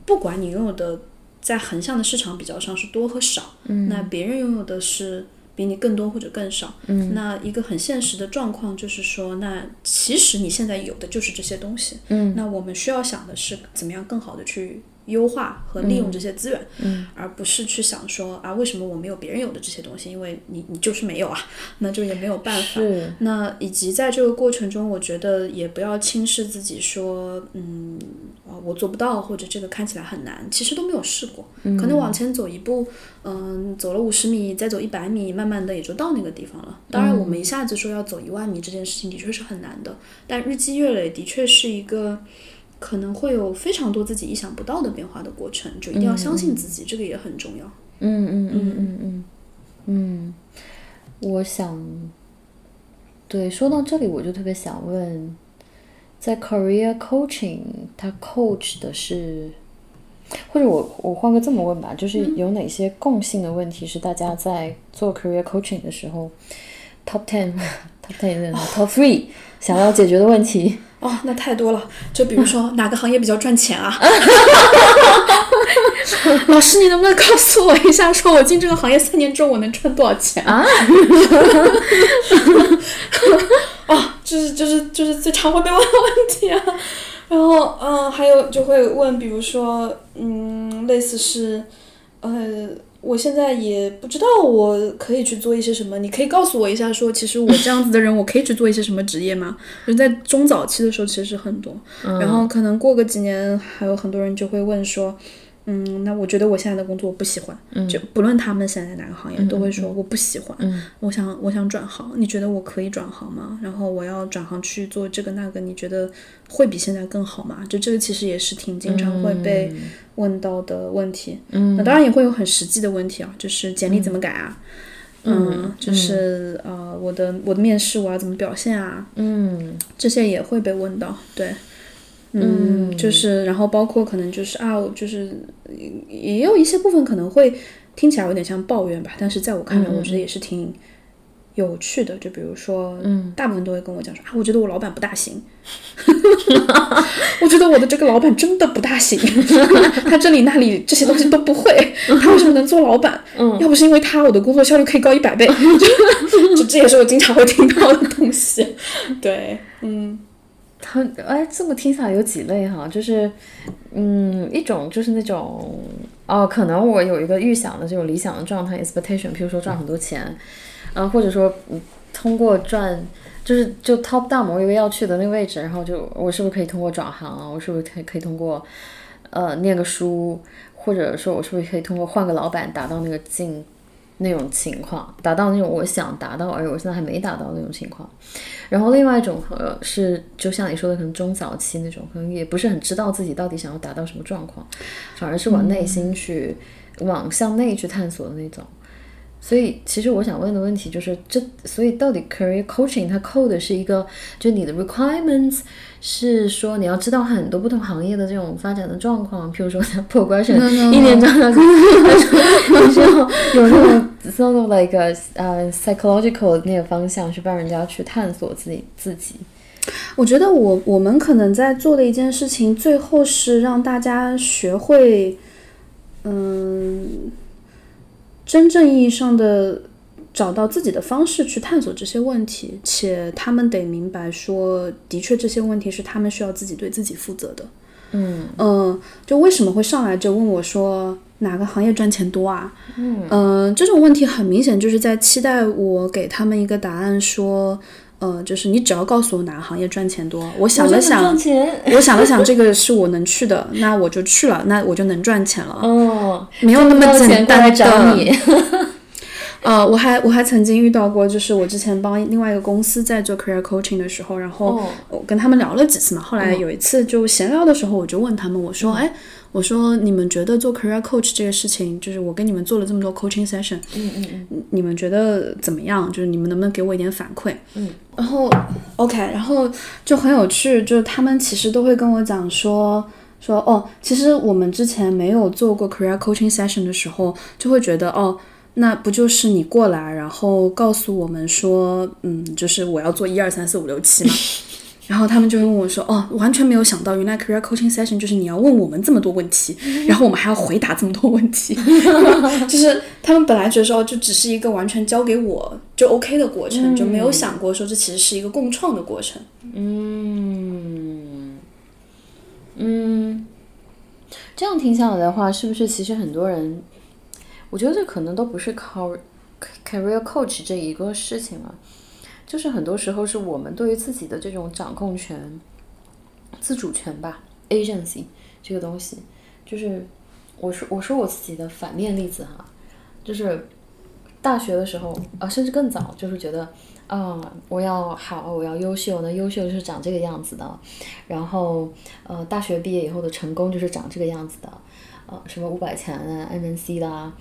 不管你拥有的在横向的市场比较上是多和少，嗯，那别人拥有的是比你更多或者更少，嗯，那一个很现实的状况就是说，那其实你现在有的就是这些东西，嗯，那我们需要想的是怎么样更好的去优化和利用这些资源，嗯，而不是去想说啊，为什么我没有别人有的这些东西？因为你你就是没有啊，那就也没有办法，那以及在这个过程中，我觉得也不要轻视自己，说，嗯，啊，我做不到，或者这个看起来很难，其实都没有试过，可能往前走一步，嗯，走了五十米，再走一百米，慢慢的也就到那个地方了。当然，我们一下子说要走一万米这件事情的确是很难的，但日积月累的确是一个可能会有非常多自己意想不到的变化的过程，就一定要相信自己，这个也很重要。嗯嗯嗯嗯嗯。嗯，我想，对，说到这里，我就特别想问，在 career coaching，它 coach 的是，或者我我换个这么问吧，就是有哪些共性的问题是大家在做 career coaching 的时候 top ten top ten top three 想要解决的问题。哦，那太多了。就比如说 哪个行业比较赚钱啊？老师，你能不能告诉我一下，说我进这个行业三年之后我能赚多少钱啊？哦，就是就是就是最常会被问的问题啊。然后嗯，还有就会问，比如说嗯，类似是呃。我现在也不知道我可以去做一些什么，你可以告诉我一下，说其实我这样子的人，我可以去做一些什么职业吗？人在中早期的时候其实很多，然后可能过个几年，还有很多人就会问说。嗯，那我觉得我现在的工作我不喜欢，就不论他们现在哪个行业，都会说我不喜欢，我想我想转行，你觉得我可以转行吗？然后我要转行去做这个那个，你觉得会比现在更好吗？就这个其实也是挺经常会被问到的问题。嗯，那当然也会有很实际的问题啊，就是简历怎么改啊？嗯，就是呃，我的我的面试我要怎么表现啊？嗯，这些也会被问到，对。嗯，就是，然后包括可能就是啊，就是也有一些部分可能会听起来有点像抱怨吧，但是在我看来，我觉得也是挺有趣的。就比如说，嗯，大部分都会跟我讲说啊，我觉得我老板不大行，我觉得我的这个老板真的不大行，他这里那里这些东西都不会，他为什么能做老板？嗯，要不是因为他，我的工作效率可以高一百倍。就这也是我经常会听到的东西。对，嗯。他哎，这么听起来有几类哈，就是，嗯，一种就是那种哦，可能我有一个预想的这种理想的状态 expectation，比如说赚很多钱，嗯，或者说嗯通过赚，就是就 top down 某一个要去的那个位置，然后就我是不是可以通过转行啊？我是不是可以可以通过呃念个书，或者说我是不是可以通过换个老板达到那个境？那种情况达到那种我想达到，而我现在还没达到那种情况。然后另外一种呃是，就像你说的，可能中早期那种，可能也不是很知道自己到底想要达到什么状况，反而是往内心去，往向内去探索的那种。所以，其实我想问的问题就是，这所以到底 career coaching 它扣的是一个，就你的 requirements 是说你要知道很多不同行业的这种发展的状况，譬如说像 progression 一年涨到，需要有那种 sort of like 呃 psychological 那个方向去帮人家去探索自己自己。我觉得我我们可能在做的一件事情，最后是让大家学会，嗯。真正意义上的找到自己的方式去探索这些问题，且他们得明白说，的确这些问题是他们需要自己对自己负责的。嗯嗯，就为什么会上来就问我说哪个行业赚钱多啊？嗯嗯，这种问题很明显就是在期待我给他们一个答案说。呃，就是你只要告诉我哪个行业赚钱多，我想了想，我想了想，这个是我能去的，那我就去了，那我就能赚钱了。哦，没有那么简单的。呃，我还我还曾经遇到过，就是我之前帮另外一个公司在做 career coaching 的时候，然后我跟他们聊了几次嘛，后来有一次就闲聊的时候，我就问他们，我说，哎。我说，你们觉得做 career coach 这个事情，就是我跟你们做了这么多 coaching session，嗯嗯嗯，你们觉得怎么样？就是你们能不能给我一点反馈？嗯，然后 OK，然后就很有趣，就是他们其实都会跟我讲说说哦，其实我们之前没有做过 career coaching session 的时候，就会觉得哦，那不就是你过来，然后告诉我们说，嗯，就是我要做一二三四五六七嘛。然后他们就会问我说：“哦，完全没有想到，原来 career coaching session 就是你要问我们这么多问题，然后我们还要回答这么多问题。就是他们本来觉得说，就只是一个完全交给我就 OK 的过程，就没有想过说这其实是一个共创的过程。嗯嗯，这样听下来的话，是不是其实很多人，我觉得这可能都不是靠 career coach 这一个事情了。”就是很多时候是我们对于自己的这种掌控权、自主权吧，agency 这个东西，就是我说我说我自己的反面例子哈，就是大学的时候啊，甚至更早，就是觉得啊，我要好，我要优秀，那优秀就是长这个样子的，然后呃，大学毕业以后的成功就是长这个样子的，呃，什么五百强啊，MNC 啦。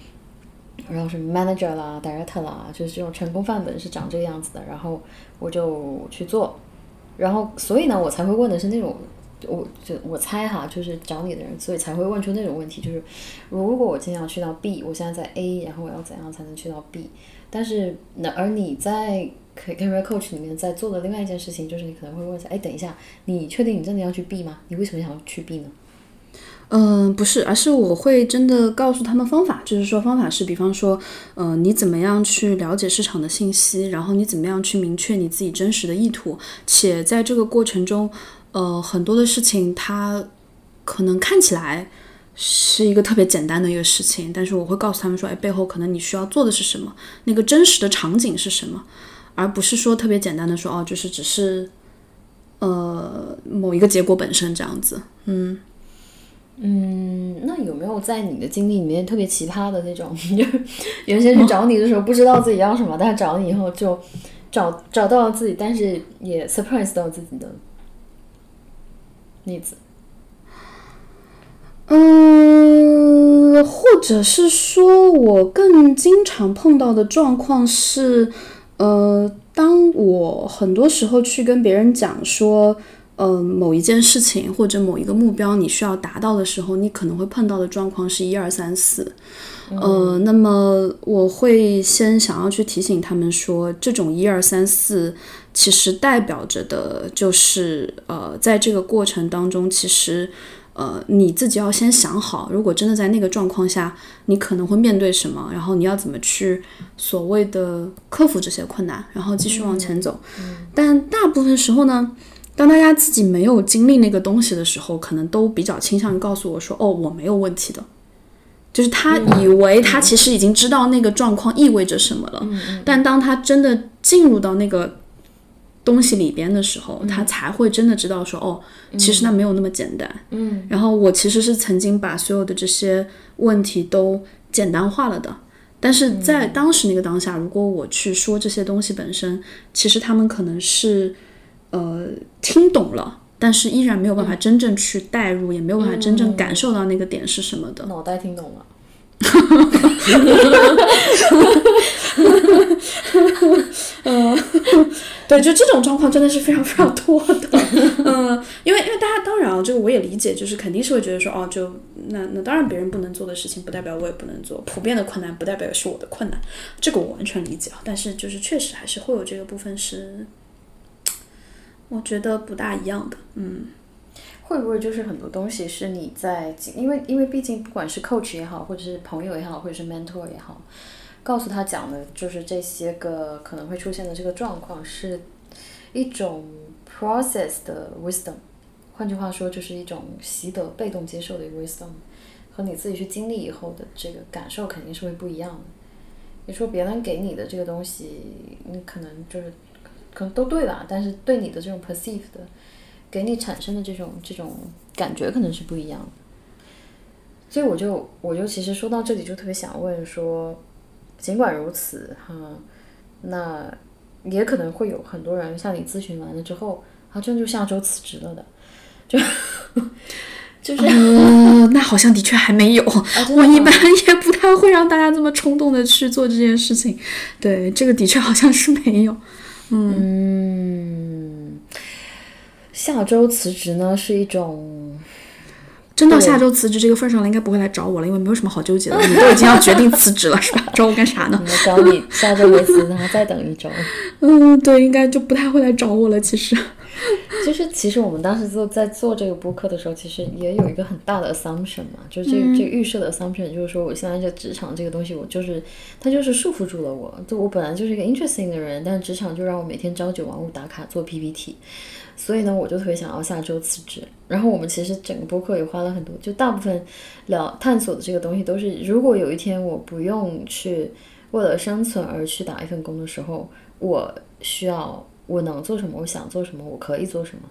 然后什么 manager 啦，director 啦，就是这种成功范本是长这个样子的。然后我就去做，然后所以呢，我才会问的是那种，我就我猜哈，就是找你的人，所以才会问出那种问题，就是如果我今天要去到 B，我现在在 A，然后我要怎样才能去到 B？但是那而你在 career coach 里面在做的另外一件事情，就是你可能会问一下，哎，等一下，你确定你真的要去 B 吗？你为什么想要去 B 呢？嗯，不是，而是我会真的告诉他们方法，就是说方法是，比方说，呃，你怎么样去了解市场的信息，然后你怎么样去明确你自己真实的意图，且在这个过程中，呃，很多的事情它可能看起来是一个特别简单的一个事情，但是我会告诉他们说，哎，背后可能你需要做的是什么，那个真实的场景是什么，而不是说特别简单的说，哦，就是只是，呃，某一个结果本身这样子，嗯。嗯，那有没有在你的经历里面特别奇葩的那种？就是原先去找你的时候不知道自己要什么，但是找你以后就找找到了自己，但是也 surprise 到自己的例子。嗯，或者是说我更经常碰到的状况是，呃，当我很多时候去跟别人讲说。呃，某一件事情或者某一个目标你需要达到的时候，你可能会碰到的状况是一二三四。呃，那么我会先想要去提醒他们说，这种一二三四其实代表着的就是呃，在这个过程当中，其实呃你自己要先想好，如果真的在那个状况下，你可能会面对什么，然后你要怎么去所谓的克服这些困难，然后继续往前走。但大部分时候呢。当大家自己没有经历那个东西的时候，可能都比较倾向于告诉我说：“哦，我没有问题的。”就是他以为他其实已经知道那个状况意味着什么了。但当他真的进入到那个东西里边的时候，他才会真的知道说：“哦，其实那没有那么简单。”嗯。然后我其实是曾经把所有的这些问题都简单化了的，但是在当时那个当下，如果我去说这些东西本身，其实他们可能是。呃，听懂了，但是依然没有办法真正去代入，也没有办法真正感受到那个点是什么的。脑袋听懂了。嗯 对，就这种状况真的是非常非常多的。嗯，因为因为大家当然啊，这个我也理解，就是肯定是会觉得说，哦，就那那当然别人不能做的事情，不代表我也不能做；普遍的困难不代表是我的困难，这个我完全理解啊。但是就是确实还是会有这个部分是。我觉得不大一样的，嗯，会不会就是很多东西是你在，因为因为毕竟不管是 coach 也好，或者是朋友也好，或者是 mentor 也好，告诉他讲的就是这些个可能会出现的这个状况，是一种 process 的 wisdom，换句话说就是一种习得、被动接受的一个 wisdom，和你自己去经历以后的这个感受肯定是会不一样的。你说别人给你的这个东西，你可能就是。可能都对吧，但是对你的这种 perceive 的，给你产生的这种这种感觉可能是不一样的。所以我就我就其实说到这里就特别想问说，尽管如此哈，那也可能会有很多人向你咨询完了之后，他真就下周辞职了的，就就是，那好像的确还没有。我一般也不太会让大家这么冲动的去做这件事情。对，这个的确好像是没有。嗯，下周辞职呢是一种，真到下周辞职这个份上了，应该不会来找我了，因为没有什么好纠结的，你都已经要决定辞职了，是吧？找我干啥呢？找你下周没辞，然后再等一周。嗯，对，应该就不太会来找我了。其实，就是其实我们当时做在做这个播客的时候，其实也有一个很大的 assumption 嘛，就是这这预设的 assumption，就是说我现在这职场这个东西，我就是它就是束缚住了我，就我本来就是一个 interesting 的人，但是职场就让我每天朝九晚五打卡做 PPT，所以呢，我就特别想要下周辞职。然后我们其实整个播客也花了很多，就大部分聊探索的这个东西都是，如果有一天我不用去为了生存而去打一份工的时候，我需要。我能做什么？我想做什么？我可以做什么？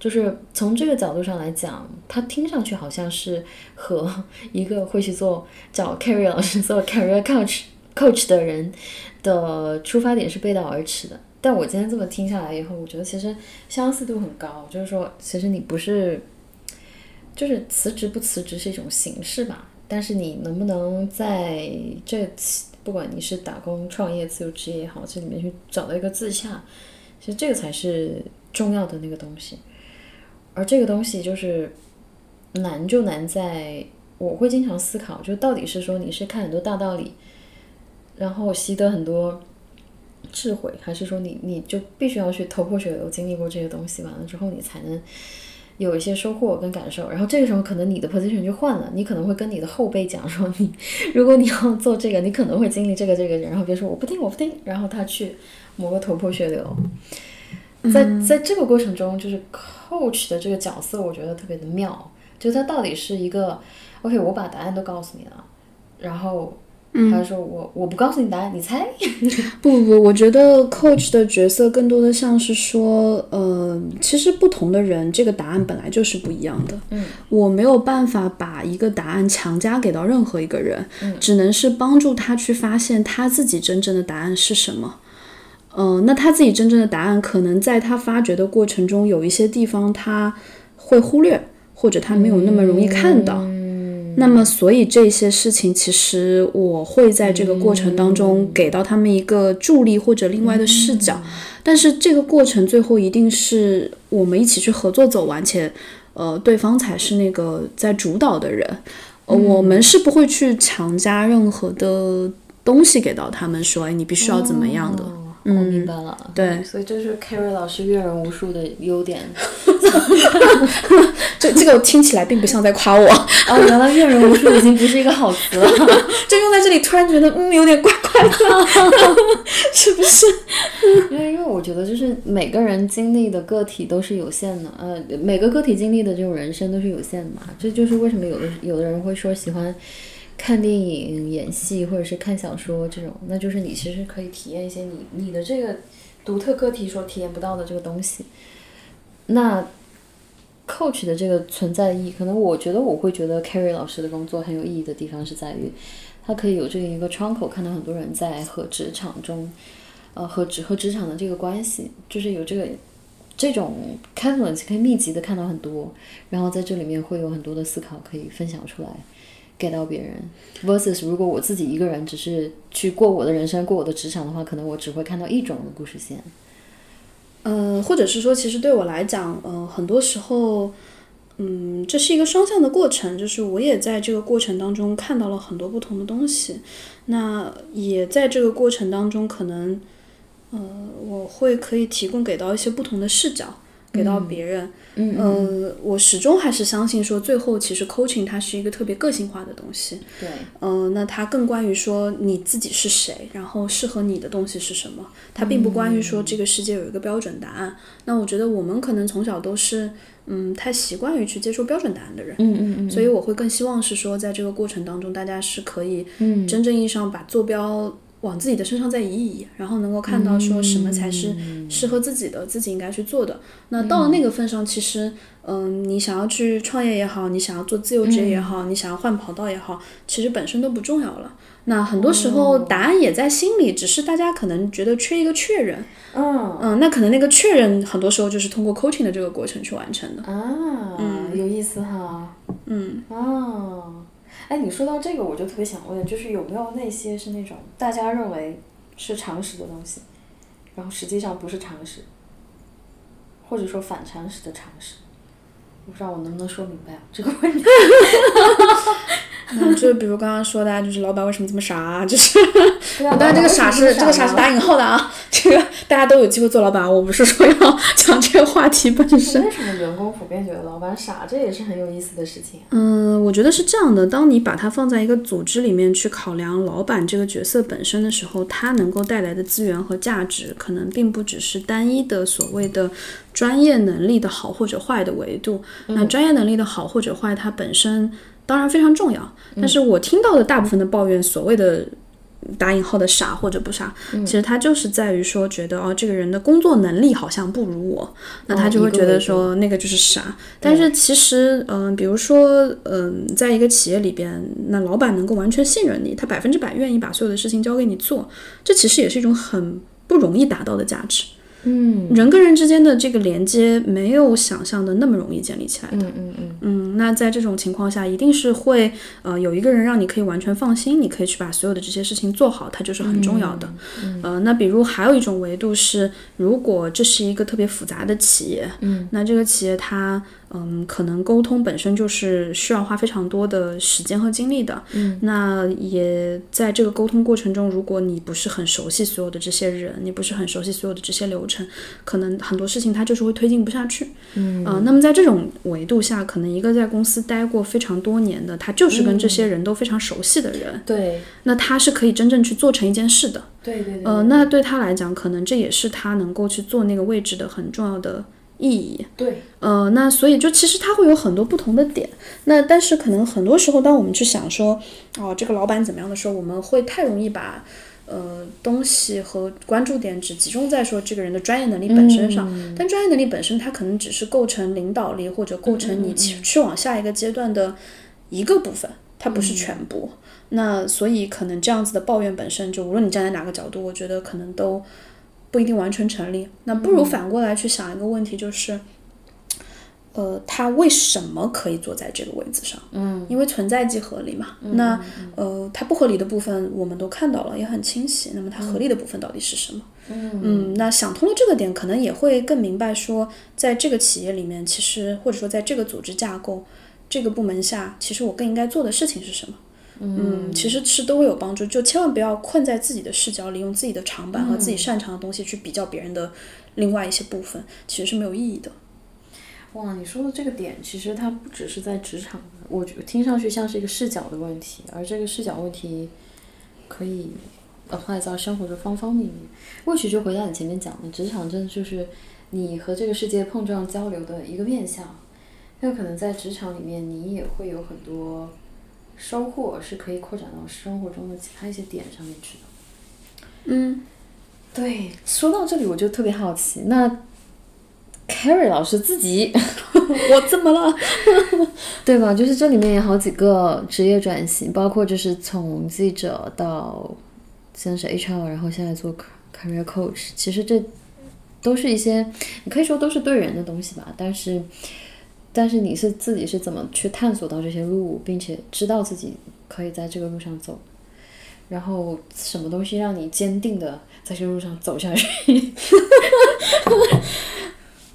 就是从这个角度上来讲，它听上去好像是和一个会去做找 career 老师做 career coach coach 的人的出发点是背道而驰的。但我今天这么听下来以后，我觉得其实相似度很高。就是说，其实你不是，就是辞职不辞职是一种形式吧？但是你能不能在这不管你是打工、创业、自由职业也好，这里面去找到一个自洽？其实这个才是重要的那个东西，而这个东西就是难就难在，我会经常思考，就到底是说你是看很多大道理，然后习得很多智慧，还是说你你就必须要去头破血流经历过这些东西，完了之后你才能有一些收获跟感受。然后这个时候可能你的 position 就换了，你可能会跟你的后辈讲说你如果你要做这个，你可能会经历这个这个，然后别说我不听我不听，然后他去磨个头破血流。在在这个过程中，就是 coach 的这个角色，我觉得特别的妙，就是他到底是一个 OK，我把答案都告诉你了，然后。他说我我不告诉你答案，你猜。不不不，我觉得 coach 的角色更多的像是说，呃，其实不同的人，这个答案本来就是不一样的。嗯，我没有办法把一个答案强加给到任何一个人，只能是帮助他去发现他自己真正的答案是什么。嗯、那他自己真正的答案，可能在他发掘的过程中，有一些地方他会忽略，或者他没有那么容易看到。那么，所以这些事情，其实我会在这个过程当中给到他们一个助力或者另外的视角，但是这个过程最后一定是我们一起去合作走完，且呃，对方才是那个在主导的人，呃，我们是不会去强加任何的东西给到他们，说，哎，你必须要怎么样的。哦我明白了。对所以这是 Carrie 老师阅人无数的优点。这这个听起来并不像在夸我，哦，原来阅人无数已经不是一个好词了。就用在这里，突然觉得嗯有点怪怪的，是不是？因为因为我觉得就是每个人经历的个体都是有限的，呃，每个个体经历的这种人生都是有限的嘛。这就是为什么有的有的人会说喜欢看电影、演戏或者是看小说这种，那就是你其实可以体验一些你你的这个独特个体所体验不到的这个东西。那 coach 的这个存在意义，可能我觉得我会觉得 Carrie 老师的工作很有意义的地方是在于，他可以有这个一个窗口，看到很多人在和职场中，呃，和职和职场的这个关系，就是有这个这种 confluence 可以密集的看到很多，然后在这里面会有很多的思考可以分享出来。给到别人，versus 如果我自己一个人只是去过我的人生、过我的职场的话，可能我只会看到一种的故事线。呃，或者是说，其实对我来讲，呃，很多时候，嗯，这是一个双向的过程，就是我也在这个过程当中看到了很多不同的东西，那也在这个过程当中，可能，呃，我会可以提供给到一些不同的视角。给到别人，嗯呃，我始终还是相信说，最后其实 coaching 它是一个特别个性化的东西，对，嗯、那它更关于说你自己是谁，然后适合你的东西是什么，它并不关于说这个世界有一个标准答案。那我觉得我们可能从小都是，嗯，太习惯于去接受标准答案的人，嗯嗯嗯，所以我会更希望是说，在这个过程当中，大家是可以嗯。真正意义上把坐标往自己的身上再移一移，然后能够看到说什么才是适合自己的，自己应该去做的。那到了那个份上，其实，嗯，你想要去创业也好，你想要做自由职业也好，你想要换跑道也好，其实本身都不重要了。那很多时候答案也在心里，只是大家可能觉得缺一个确认。嗯嗯，那可能那个确认很多时候就是通过 coaching 的这个过程去完成的。啊，嗯有意思哈，嗯啊，哎，你说到这个，我就特别想问，就是有没有那些是那种大家认为是常识的东西，然后实际上不是常识，或者说反常识的常识？我不知道我能不能说明白啊这个问题。嗯，就比如刚刚说的啊，就是老板为什么这么傻啊？就是。当然，这个傻是这个傻是打引号的啊，这个大家都有机会做老板啊，我不是说要讲这个话题本身。为什么员工普遍觉得老板傻？这也是很有意思的事情啊。嗯，我觉得是这样的，当你把它放在一个组织里面去考量老板这个角色本身的时候，他能够带来的资源和价值，可能并不只是单一的所谓的专业能力的好或者坏的维度。那专业能力的好或者坏，它本身当然非常重要，但是我听到的大部分的抱怨，所谓的。打引号的傻或者不傻，其实他就是在于说，觉得哦，这个人的工作能力好像不如我，那他就会觉得说那个就是傻。但是其实，嗯、比如说，嗯、在一个企业里边，那老板能够完全信任你，他百分之百愿意把所有的事情交给你做，这其实也是一种很不容易达到的价值。嗯人跟人之间的这个连接没有想象的那么容易建立起来的。嗯嗯嗯，嗯，那在这种情况下，一定是会呃有一个人让你可以完全放心，你可以去把所有的这些事情做好，它就是很重要的。呃，那比如还有一种维度是，如果这是一个特别复杂的企业，嗯，那这个企业它嗯可能沟通本身就是需要花非常多的时间和精力的，嗯，那也在这个沟通过程中，如果你不是很熟悉所有的这些人，你不是很熟悉所有的这些流程，可能很多事情它就是会推进不下去。嗯，呃，那么在这种维度下，可能一个在公司待过非常多年的，他就是跟这些人都非常熟悉的人，对，那他是可以真正去做成一件事的。对对对，呃，那对他来讲，可能这也是他能够去做那个位置的很重要的意义。对，呃，那所以就其实它会有很多不同的点。那但是可能很多时候，当我们去想说，哦，这个老板怎么样的时候，我们会太容易把呃东西和关注点只集中在说这个人的专业能力本身上。但专业能力本身，它可能只是构成领导力或者构成你去去往下一个阶段的一个部分，它不是全部。那所以可能这样子的抱怨本身，就无论你站在哪个角度，我觉得可能都不一定完全成立。那不如反过来去想一个问题，就是，呃，他为什么可以坐在这个位子上？嗯，因为存在即合理嘛。那呃，他不合理的部分我们都看到了，也很清晰。那么他合理的部分到底是什么？嗯那想通了这个点，可能也会更明白说，在这个企业里面，其实或者说在这个组织架构、这个部门下，其实我更应该做的事情是什么。嗯，其实是都会有帮助，就千万不要困在自己的视角里，用自己的长板和自己擅长的东西去比较别人的另外一些部分，其实是没有意义的。哇，你说的这个点，其实它不只是在职场，我觉听上去像是一个视角的问题，而这个视角问题可以 apply 到生活的方方面面。或许就回到你前面讲的，职场真的就是你和这个世界碰撞交流的一个面向。那可能在职场里面，你也会有很多收获，是可以扩展到生活中的其他一些点上面去的。嗯，对，说到这里我就特别好奇，那 Carrie 老师自己 我怎么了？对吧？就是这里面有好几个职业转型，包括就是从记者到先是 HR，然后现在做 career coach，其实这都是一些你可以说都是对人的东西吧。但是，但是你是自己是怎么去探索到这些路，并且知道自己可以在这个路上走，然后什么东西让你坚定的在这个路上走下去？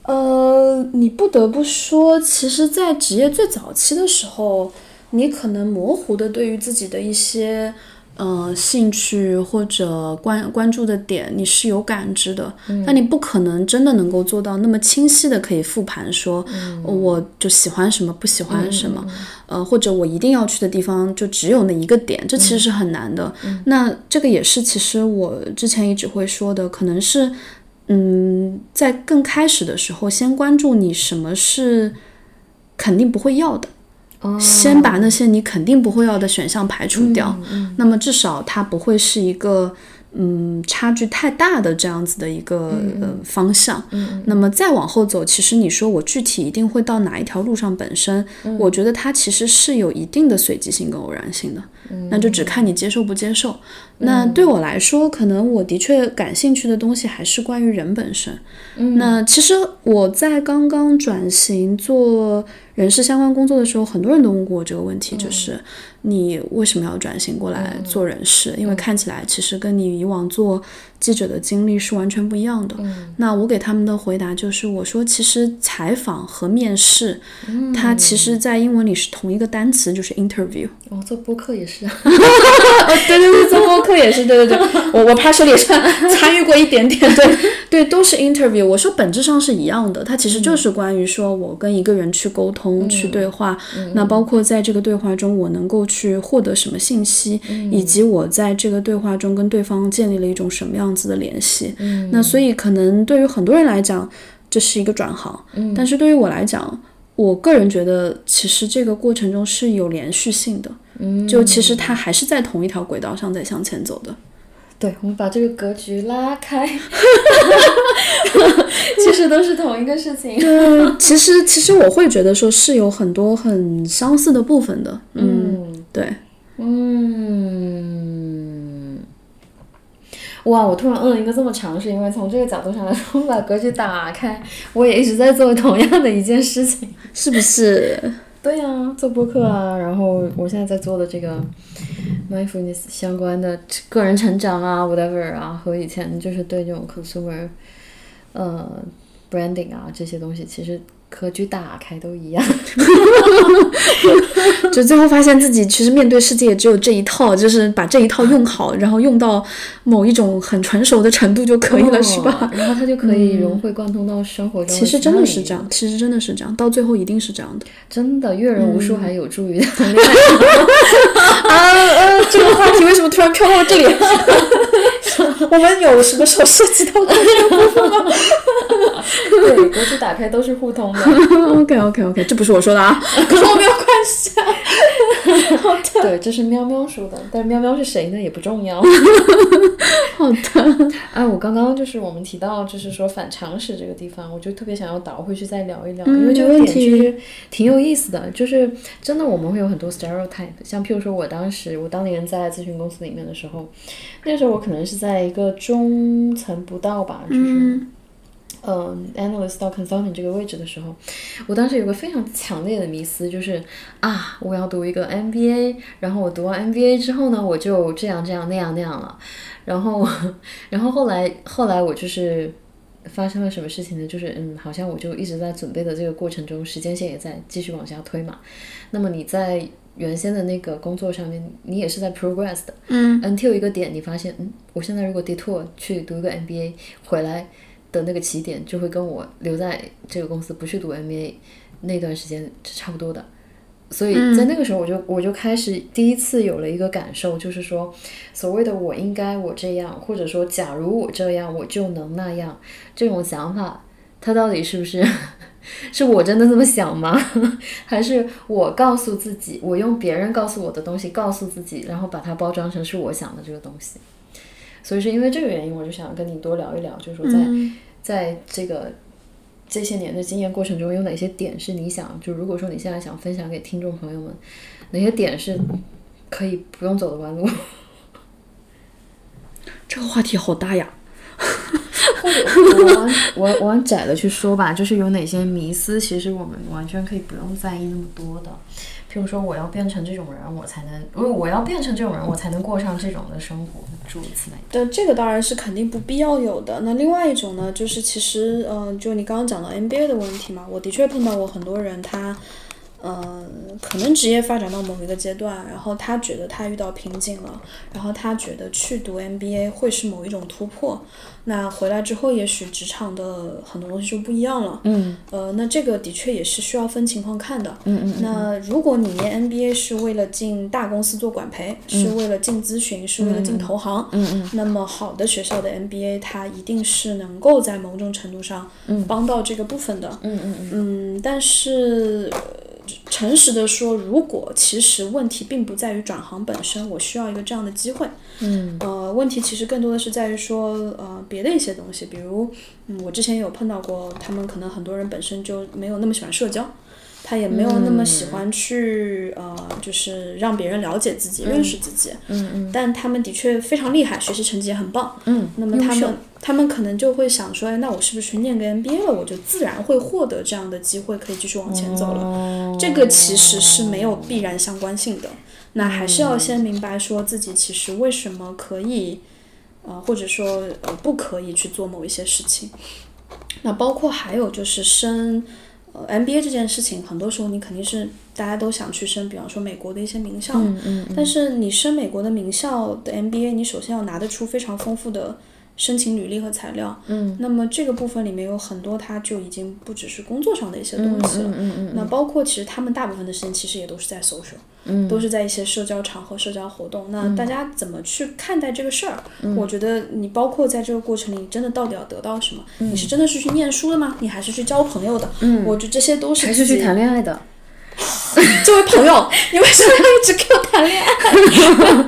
呃，你不得不说，其实，在职业最早期的时候，你可能模糊的对于自己的一些呃兴趣或者关关注的点，你是有感知的，但你不可能真的能够做到那么清晰的可以复盘说，我就喜欢什么，不喜欢什么，呃，或者我一定要去的地方就只有那一个点，这其实是很难的。那这个也是，其实我之前一直会说的，可能是。嗯，在更开始的时候，先关注你什么是肯定不会要的，先把那些你肯定不会要的选项排除掉。那么至少它不会是一个嗯差距太大的这样子的一个、呃方向。那么再往后走，其实你说我具体一定会到哪一条路上，本身、我觉得它其实是有一定的随机性跟偶然性的。那就只看你接受不接受。那对我来说，可能我的确感兴趣的东西还是关于人本身。那其实我在刚刚转型做人事相关工作的时候，很多人都问过我这个问题，就是你为什么要转型过来做人事？因为看起来其实跟你以往做记者的经历是完全不一样的。那我给他们的回答就是，我说其实采访和面试，它其实在英文里是同一个单词，就是 interview。哦，做播客也是。哦。对对对，做播客也是，对对对，我我拍摄里算参与过一点点，对。对，都是 interview。我说本质上是一样的，它其实就是关于说我跟一个人去沟通、去对话，那包括在这个对话中我能够去获得什么信息，以及我在这个对话中跟对方建立了一种什么样子的联系。那所以可能对于很多人来讲，这是一个转行，但是对于我来讲，我个人觉得其实这个过程中是有连续性的。就其实它还是在同一条轨道上在向前走的。对，我们把这个格局拉开，其实都是同一个事情。对，其实其实我会觉得说是有很多很相似的部分的。嗯，对，嗯，哇！我突然嗯了一个这么长，是因为从这个角度上来说，把格局打开，我也一直在做同样的一件事情。是不是？对呀、做播客啊，然后我现在在做的这个 mindfulness 相关的个人成长啊，whatever 啊，和以前就是对这种 consumer 呃 branding 啊这些东西，其实格局打开都一样。就最后发现自己其实面对世界也只有这一套，就是把这一套用好，然后用到某一种很成熟的程度就可以了，是吧？哦然后它就可以融会贯通到生活中。其实真的是这样，，其实真的是这样，到最后一定是这样的。真的阅人无数，还有助于谈恋爱。啊呃，这个话题为什么突然飘到这里？我们有什么时候涉及到过这个部分吗 对，格局打开都是互通的。OK OK OK，这不是我说的啊，跟我没有关系啊。对，这是喵喵说的，但是喵喵是谁呢也不重要。好的，哎，我刚刚就是我们提到，就是说反常识这个地方，我就特别想要倒回去再聊一聊，因为这个点没问题其实挺有意思的。就是真的我们会有很多 stereotype，像譬如说我当时我当年在咨询公司里面的时候，那时候我可能是在一个中层不到吧，就是。嗯，analyst 到 consultant 这个位置的时候，我当时有个非常强烈的迷思，就是啊，我要读一个 MBA，然后我读完 MBA 之后呢，我就这样这样那样那样了，然后，然后后来后来我就是发生了什么事情呢？就是嗯，好像我就一直在准备的这个过程中，时间线也在继续往下推嘛。那么你在原先的那个工作上面，你也是在 progress 的，嗯，until 一个点，你发现嗯，我现在如果 detour 去读一个 MBA 回来的那个起点，就会跟我留在这个公司不去读 MBA 那段时间是差不多的。所以在那个时候，我就我就开始第一次有了一个感受，就是说，所谓的我应该我这样，或者说假如我这样，我就能那样，这种想法，它到底是不是 是我真的这么想吗？还是我告诉自己，我用别人告诉我的东西告诉自己，然后把它包装成是我想的这个东西？所以是因为这个原因，我就想跟你多聊一聊，就是说在、在这个这些年的经验过程中，有哪些点是你想，就如果说你现在想分享给听众朋友们，哪些点是可以不用走的弯路？这个话题好大呀。或者 我往我往窄了去说吧，就是有哪些迷思，其实我们完全可以不用在意那么多的。譬如说，我要变成这种人，我才能，因为我要变成这种人，我才能过上这种的生活，诸如此类的。这个当然是肯定不必要有的。那另外一种呢，就是其实，嗯、就你刚刚讲到 MBA 的问题嘛，我的确碰到过很多人，他，嗯、可能职业发展到某一个阶段，然后他觉得他遇到瓶颈了，然后他觉得去读 MBA 会是某一种突破。那回来之后，也许职场的很多东西就不一样了。嗯呃，那这个的确也是需要分情况看的。嗯嗯那如果你念 MBA 是为了进大公司做管培，是为了进咨询，是为了进投行，嗯嗯那么好的学校的 MBA 它一定是能够在某种程度上帮到这个部分的。嗯嗯嗯嗯，但是。呃诚实的说，如果其实问题并不在于转行本身，我需要一个这样的机会，嗯。呃，问题其实更多的是在于说，呃，别的一些东西，比如，嗯，我之前有碰到过，他们可能很多人本身就没有那么喜欢社交，他也没有那么喜欢去，呃，就是让别人了解自己、认识自己，嗯嗯。但他们的确非常厉害，学习成绩也很棒，嗯，那么他们他们可能就会想说，哎，那我是不是去念个 MBA 了，我就自然会获得这样的机会，可以继续往前走了。哦这个其实是没有必然相关性的。那还是要先明白说自己其实为什么可以，呃，或者说呃不可以去做某一些事情。那包括还有就是升呃 MBA 这件事情，很多时候你肯定是大家都想去升，比方说美国的一些名校，嗯嗯但是你升美国的名校的 MBA，你首先要拿得出非常丰富的申请履历和材料。嗯，那么这个部分里面有很多，它就已经不只是工作上的一些东西了。嗯嗯嗯那包括其实他们大部分的时间其实也都是在 social，嗯都是在一些社交场合、社交活动。那大家怎么去看待这个事儿？嗯我觉得你包括在这个过程里，真的到底要得到什么？你是真的是去念书的吗？你还是去交朋友的？嗯我觉得这些都是还是去谈恋爱的。这位朋友，你为什么要一直给我谈恋爱？你能不能给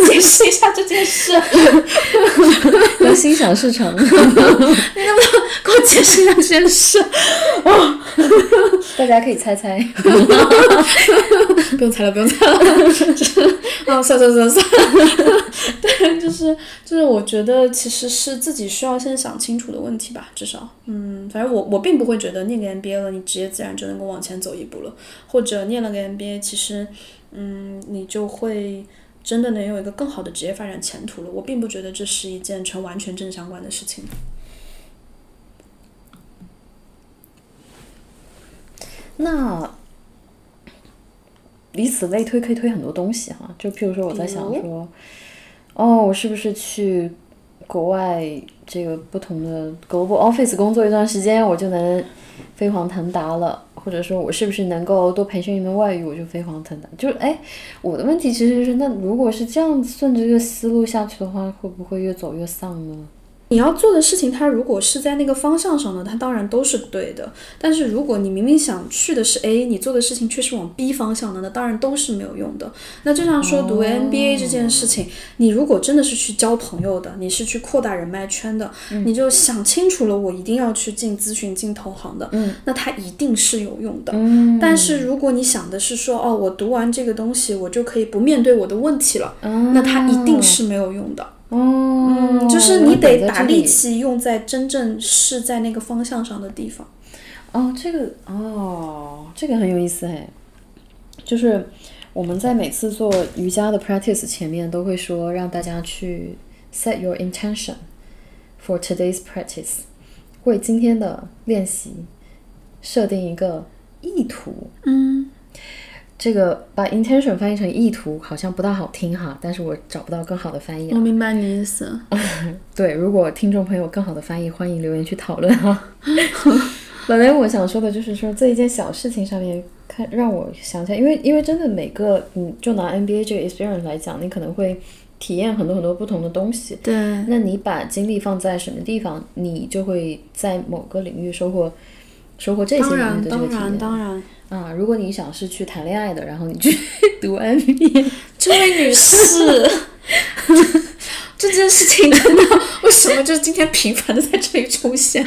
我解释一下这件事？要心想事成。你能不能给我解释一下这件事？大家可以猜猜。不用猜了，不用猜了，就是啊，算算算算，对，就是就是，我觉得其实是自己需要先想清楚的问题吧，至少，嗯，反正我我并不会觉得念个 MBA 了，你职业自然就能够往前走一步了，或者念了个 MBA，其实，嗯，你就会真的能有一个更好的职业发展前途了，我并不觉得这是一件成完全正相关的事情。那以此类推，可以推很多东西哈。就譬如说，我在想说，哦，我是不是去国外这个不同的 global office 工作一段时间，我就能飞黄腾达了？或者说我是不是能够多培训一门外语，我就飞黄腾达？就是哎，我的问题其实就是，那如果是这样顺着这个思路下去的话，会不会越走越丧呢？你要做的事情，它如果是在那个方向上的，它当然都是对的。但是如果你明明想去的是 A，你做的事情却是往 B 方向的，那当然都是没有用的。那就像说读 MBA 这件事情，你如果真的是去交朋友的，你是去扩大人脉圈的，你就想清楚了，我一定要去进咨询、进投行的，那它一定是有用的。但是如果你想的是说，哦，我读完这个东西，我就可以不面对我的问题了，那它一定是没有用的。哦，就是你得把力气用在真正是在那个方向上的地方。哦，这个哦，这个很有意思哎。就是我们在每次做瑜伽的 practice 前面都会说，让大家去 set your intention for today's practice，为今天的练习设定一个意图。嗯。这个把 intention 翻译成意图好像不大好听哈，但是我找不到更好的翻译。我明白你意思。对，如果听众朋友更好的翻译，欢迎留言去讨论哈。本来我想说的就是说这一件小事情上面，看让我想起来，因为因为真的每个，嗯，就拿 NBA 这个 experience 来讲，你可能会体验很多很多不同的东西。对。那你把精力放在什么地方，你就会在某个领域收获收获这些领域的这个体验。当然，当然。啊，如果你想是去谈恋爱的，然后你去 读 MBA，这位女士，这件事情真的为什么就是今天频繁的在这里出现？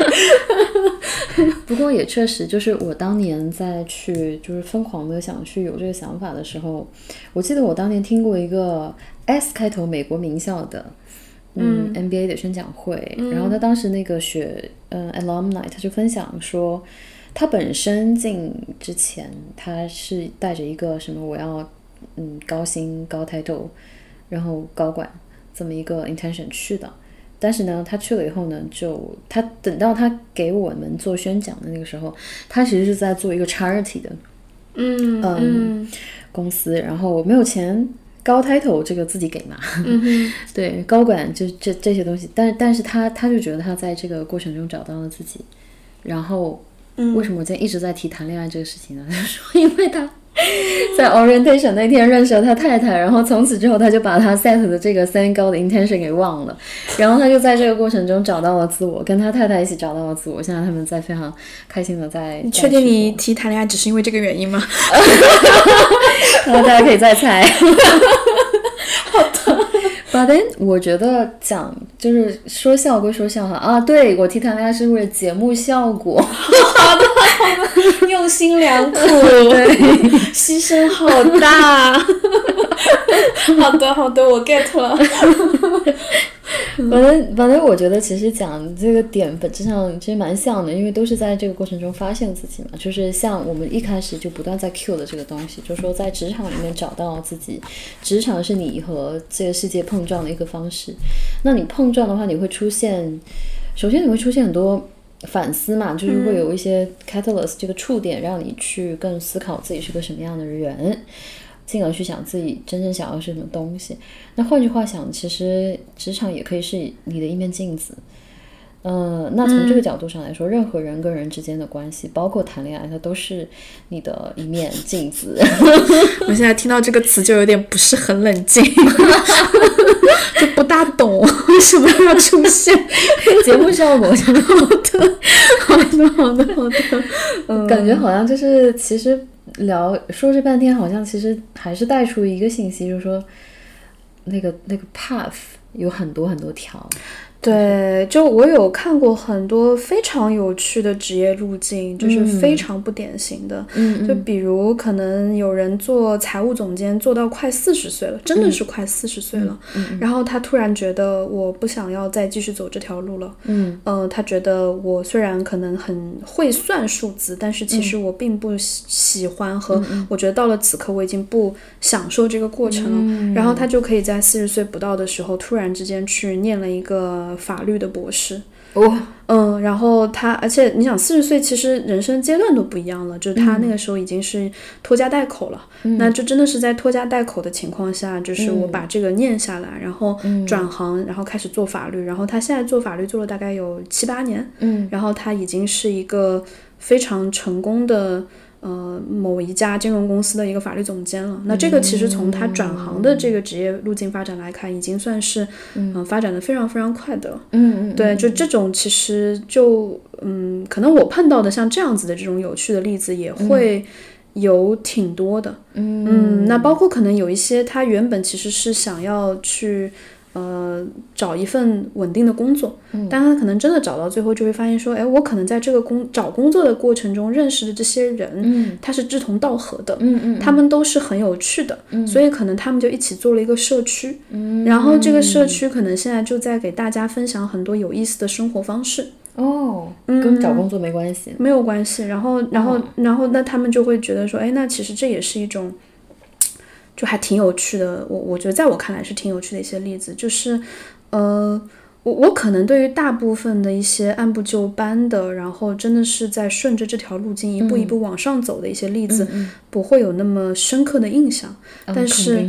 不过也确实，就是我当年在去就是疯狂的想去有这个想法的时候，我记得我当年听过一个 S 开头美国名校的嗯，NBA 的宣讲会，然后他当时那个学嗯 alumni 他就分享说。他本身进之前，他是带着一个什么我要嗯高薪高 title，然后高管这么一个 intention 去的。但是呢，他去了以后呢，就他等到他给我们做宣讲的那个时候，他其实是在做一个 charity 的，嗯嗯公司。然后我没有钱，高 title 这个自己给嘛，对，高管就这这些东西。但但是他他就觉得他在这个过程中找到了自己，然后。为什么我今天一直在提谈恋爱这个事情呢？他 说，因为他 在 orientation 那天认识了他太太，然后从此之后他就把他 set 的这个三高的 intention 给忘了，然后他就在这个过程中找到了自我，跟他太太一起找到了自我。现在他们在非常开心的在。你确定你提谈恋爱只是因为这个原因吗？然后大家可以再猜。好的。But then，我觉得讲就是说笑归说笑哈啊，对我提谈恋爱是为了节目效果。好的，好的，用心良苦，对，牺牲好大。好的，好的，我 get 了。反正反正，我觉得其实讲这个点本质上其实蛮像的，因为都是在这个过程中发现自己嘛。就是像我们一开始就不断在 Q 的这个东西，就是说在职场里面找到自己，职场是你和这个世界碰撞的一个方式。那你碰撞的话，你会出现，首先你会出现很多反思嘛，就是会有一些 catalyst 这个触点，让你去更思考自己是个什么样的人。进而去想自己真正想要是什么东西。那换句话想，其实职场也可以是你的一面镜子。嗯，那从这个角度上来说，任何人跟人之间的关系，包括谈恋爱，它都是你的一面镜子。我现在听到这个词就有点不是很冷静，就不大懂为什么要出现 节目效果。好的，好的，好的，好的。嗯，感觉好像就是其实。聊说这半天，好像其实还是带出一个信息，就是说，那个那个 path 有很多很多条。对，就我有看过很多非常有趣的职业路径，就是非常不典型的。嗯就比如可能有人做财务总监做到快四十岁了，真的是快四十岁了，然后他突然觉得我不想要再继续走这条路了。嗯。呃，他觉得我虽然可能很会算数字，但是其实我并不喜喜欢和我觉得到了此刻我已经不享受这个过程了。然后他就可以在四十岁不到的时候，突然之间去念了一个法律的博士。哦，嗯，然后他，而且你想，四十岁其实人生阶段都不一样了，就是他那个时候已经是拖家带口了，那就真的是在拖家带口的情况下，就是我把这个念下来，然后转行，然后开始做法律，然后他现在做法律做了大概有七八年，嗯，然后他已经是一个非常成功的。呃，某一家金融公司的一个法律总监了。那这个其实从他转行的这个职业路径发展来看，已经算是嗯、呃发展的非常非常快的。嗯嗯，对，就这种其实就嗯，可能我碰到的像这样子的这种有趣的例子也会有挺多的。嗯那包括可能有一些他原本其实是想要去。呃，找一份稳定的工作，但他可能真的找到最后，就会发现说，哎，我可能在这个工找工作的过程中认识的这些人，嗯他是志同道合的，嗯嗯他们都是很有趣的，所以可能他们就一起做了一个社区，然后这个社区可能现在就在给大家分享很多有意思的生活方式，哦，跟找工作没关系。没有关系。然后，然后，然后，那他们就会觉得说，哎，那其实这也是一种，就还挺有趣的。我我觉得在我看来是挺有趣的一些例子，就是，呃。我我可能对于大部分的一些按部就班的，然后真的是在顺着这条路径一步一步往上走的一些例子，不会有那么深刻的印象。但是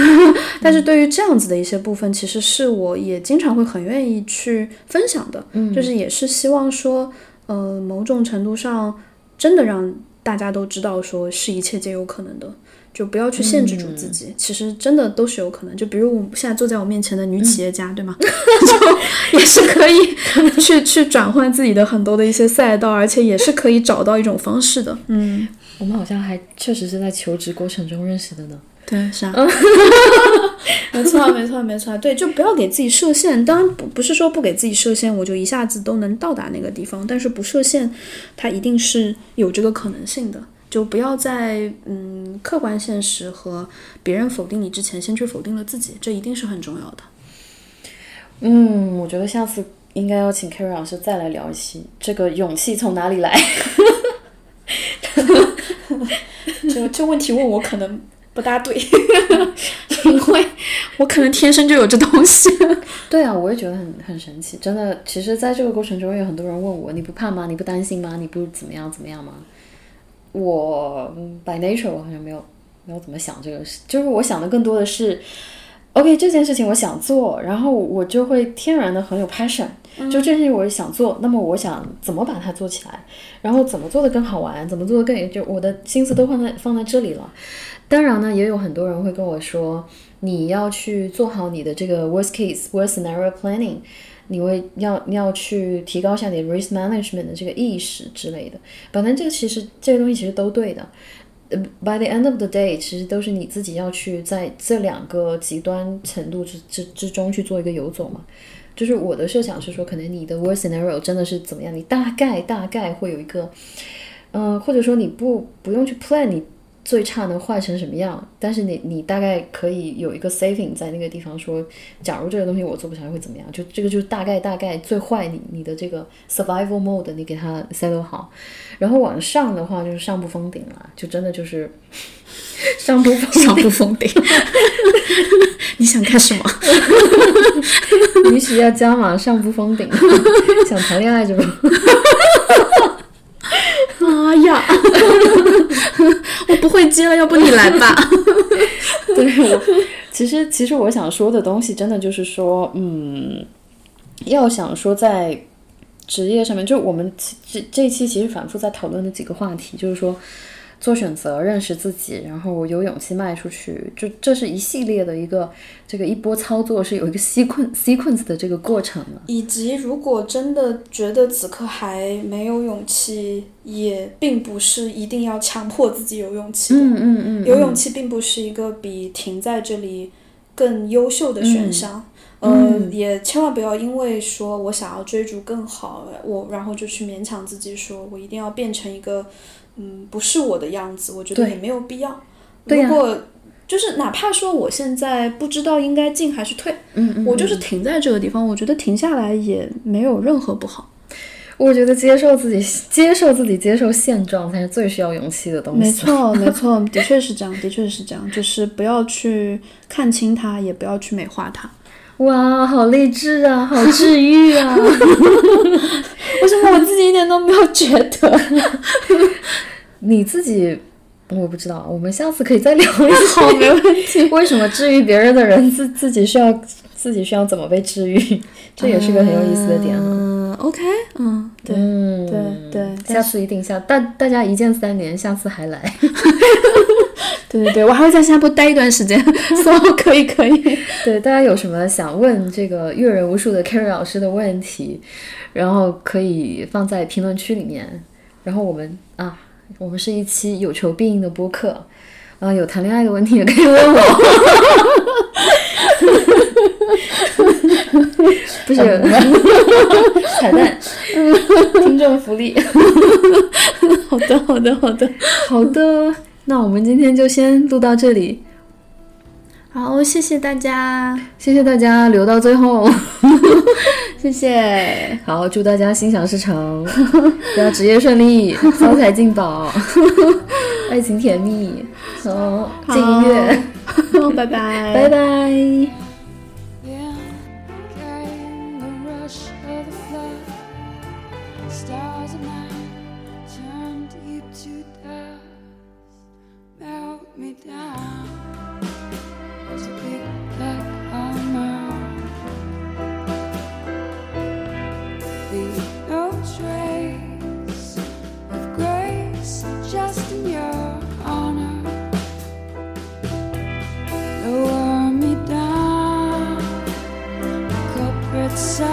但是对于这样子的一些部分，其实是我也经常会很愿意去分享的，就是也是希望说，呃，某种程度上真的让大家都知道，说是一切皆有可能的。就不要去限制住自己，其实真的都是有可能。就比如我现在坐在我面前的女企业家，对吗？就也是可以去去转换自己的很多的一些赛道，而且也是可以找到一种方式的。嗯，我们好像还确实是在求职过程中认识的呢。对，是啊，没错，没错，没错。对，就不要给自己设限。当然不不是说不给自己设限，我就一下子都能到达那个地方。但是不设限，它一定是有这个可能性的。就不要在嗯客观现实和别人否定你之前，先去否定了自己，这一定是很重要的。嗯，我觉得下次应该要请 Kerry 老师再来聊一期，这个勇气从哪里来？这这问题问我可能不大对，因为我可能天生就有这东西。对啊，我也觉得很很神奇，真的。其实，在这个过程中，有很多人问我：“你不怕吗？你不担心吗？你不怎么样怎么样吗？”我 by nature 我好像没有没有怎么想这个事，就是我想的更多的是，OK 这件事情我想做，然后我就会天然的很有 passion，、就这件事情我想做，那么我想怎么把它做起来，然后怎么做的更好玩，怎么做的更就我的心思都放在放在这里了。当然呢，也有很多人会跟我说，你要去做好你的这个 worst case worst scenario planning。你会要你要去提高一下你 risk management 的这个意识之类的，反正这个其实这些东西其实都对的。呃，by the end of the day，其实都是你自己要去在这两个极端程度之之之中去做一个游走嘛。就是我的设想是说，可能你的 worst scenario 真的是怎么样，你大概大概会有一个，嗯、或者说你不不用去 plan 你最差能坏成什么样，但是你你大概可以有一个 saving 在那个地方说，假如这个东西我做不成会怎么样？就这个就是大概大概最坏你你的这个 survival mode 你给它 settle 好，然后往上的话就是上不封顶了，就真的就是上不封上不封顶，你想干什么？你许要加码上不封顶，想谈恋爱是吧？妈呀！我不会接了，要不你来吧。对我，其实其实我想说的东西，真的就是说，嗯，要想说在职业上面，就我们这这一期其实反复在讨论的几个话题，就是说做选择、认识自己，然后有勇气迈出去，就这是一系列的一个这个一波操作，是有一个 sequence sequence 的这个过程的。以及，如果真的觉得此刻还没有勇气，也并不是一定要强迫自己有勇气的。嗯嗯嗯，有勇气并不是一个比停在这里更优秀的选项。呃，也千万不要因为说我想要追逐更好，我然后就去勉强自己说我一定要变成一个嗯不是我的样子，我觉得也没有必要。如果就是哪怕说我现在不知道应该进还是退，嗯嗯，我就是停在这个地方，我觉得停下来也没有任何不好。我觉得接受自己、接受自己、接受现状才是最需要勇气的东西。没错，没错，的确是这样，的确是这样，就是不要去看清它，也不要去美化它。哇，好励志啊，好治愈啊！为什么我自己一点都没有觉得？你自己，我不知道，我们下次可以再聊一下。好，没问题。为什么治愈别人的人自自己需要自己需要怎么被治愈？这也是个很有意思的点啊。嗯，OK，嗯，对，嗯，对对下次一定下大大家一键三连，下次还来。对对对，我还会在新加坡待一段时间，所以可以可以。对，大家有什么想问这个阅人无数的 Carry 老师的问题，然后可以放在评论区里面。然后我们啊，我们是一期有求必应的播客，啊，有谈恋爱的问题也可以问我。不是彩蛋，听众福利。好的，好的，好的。好的，那我们今天就先录到这里，好，谢谢大家，谢谢大家留到最后。谢谢。好，祝大家心想事成，大家职业顺利，发财进宝，爱情甜蜜。好，进音乐，好，拜拜，拜拜。outside.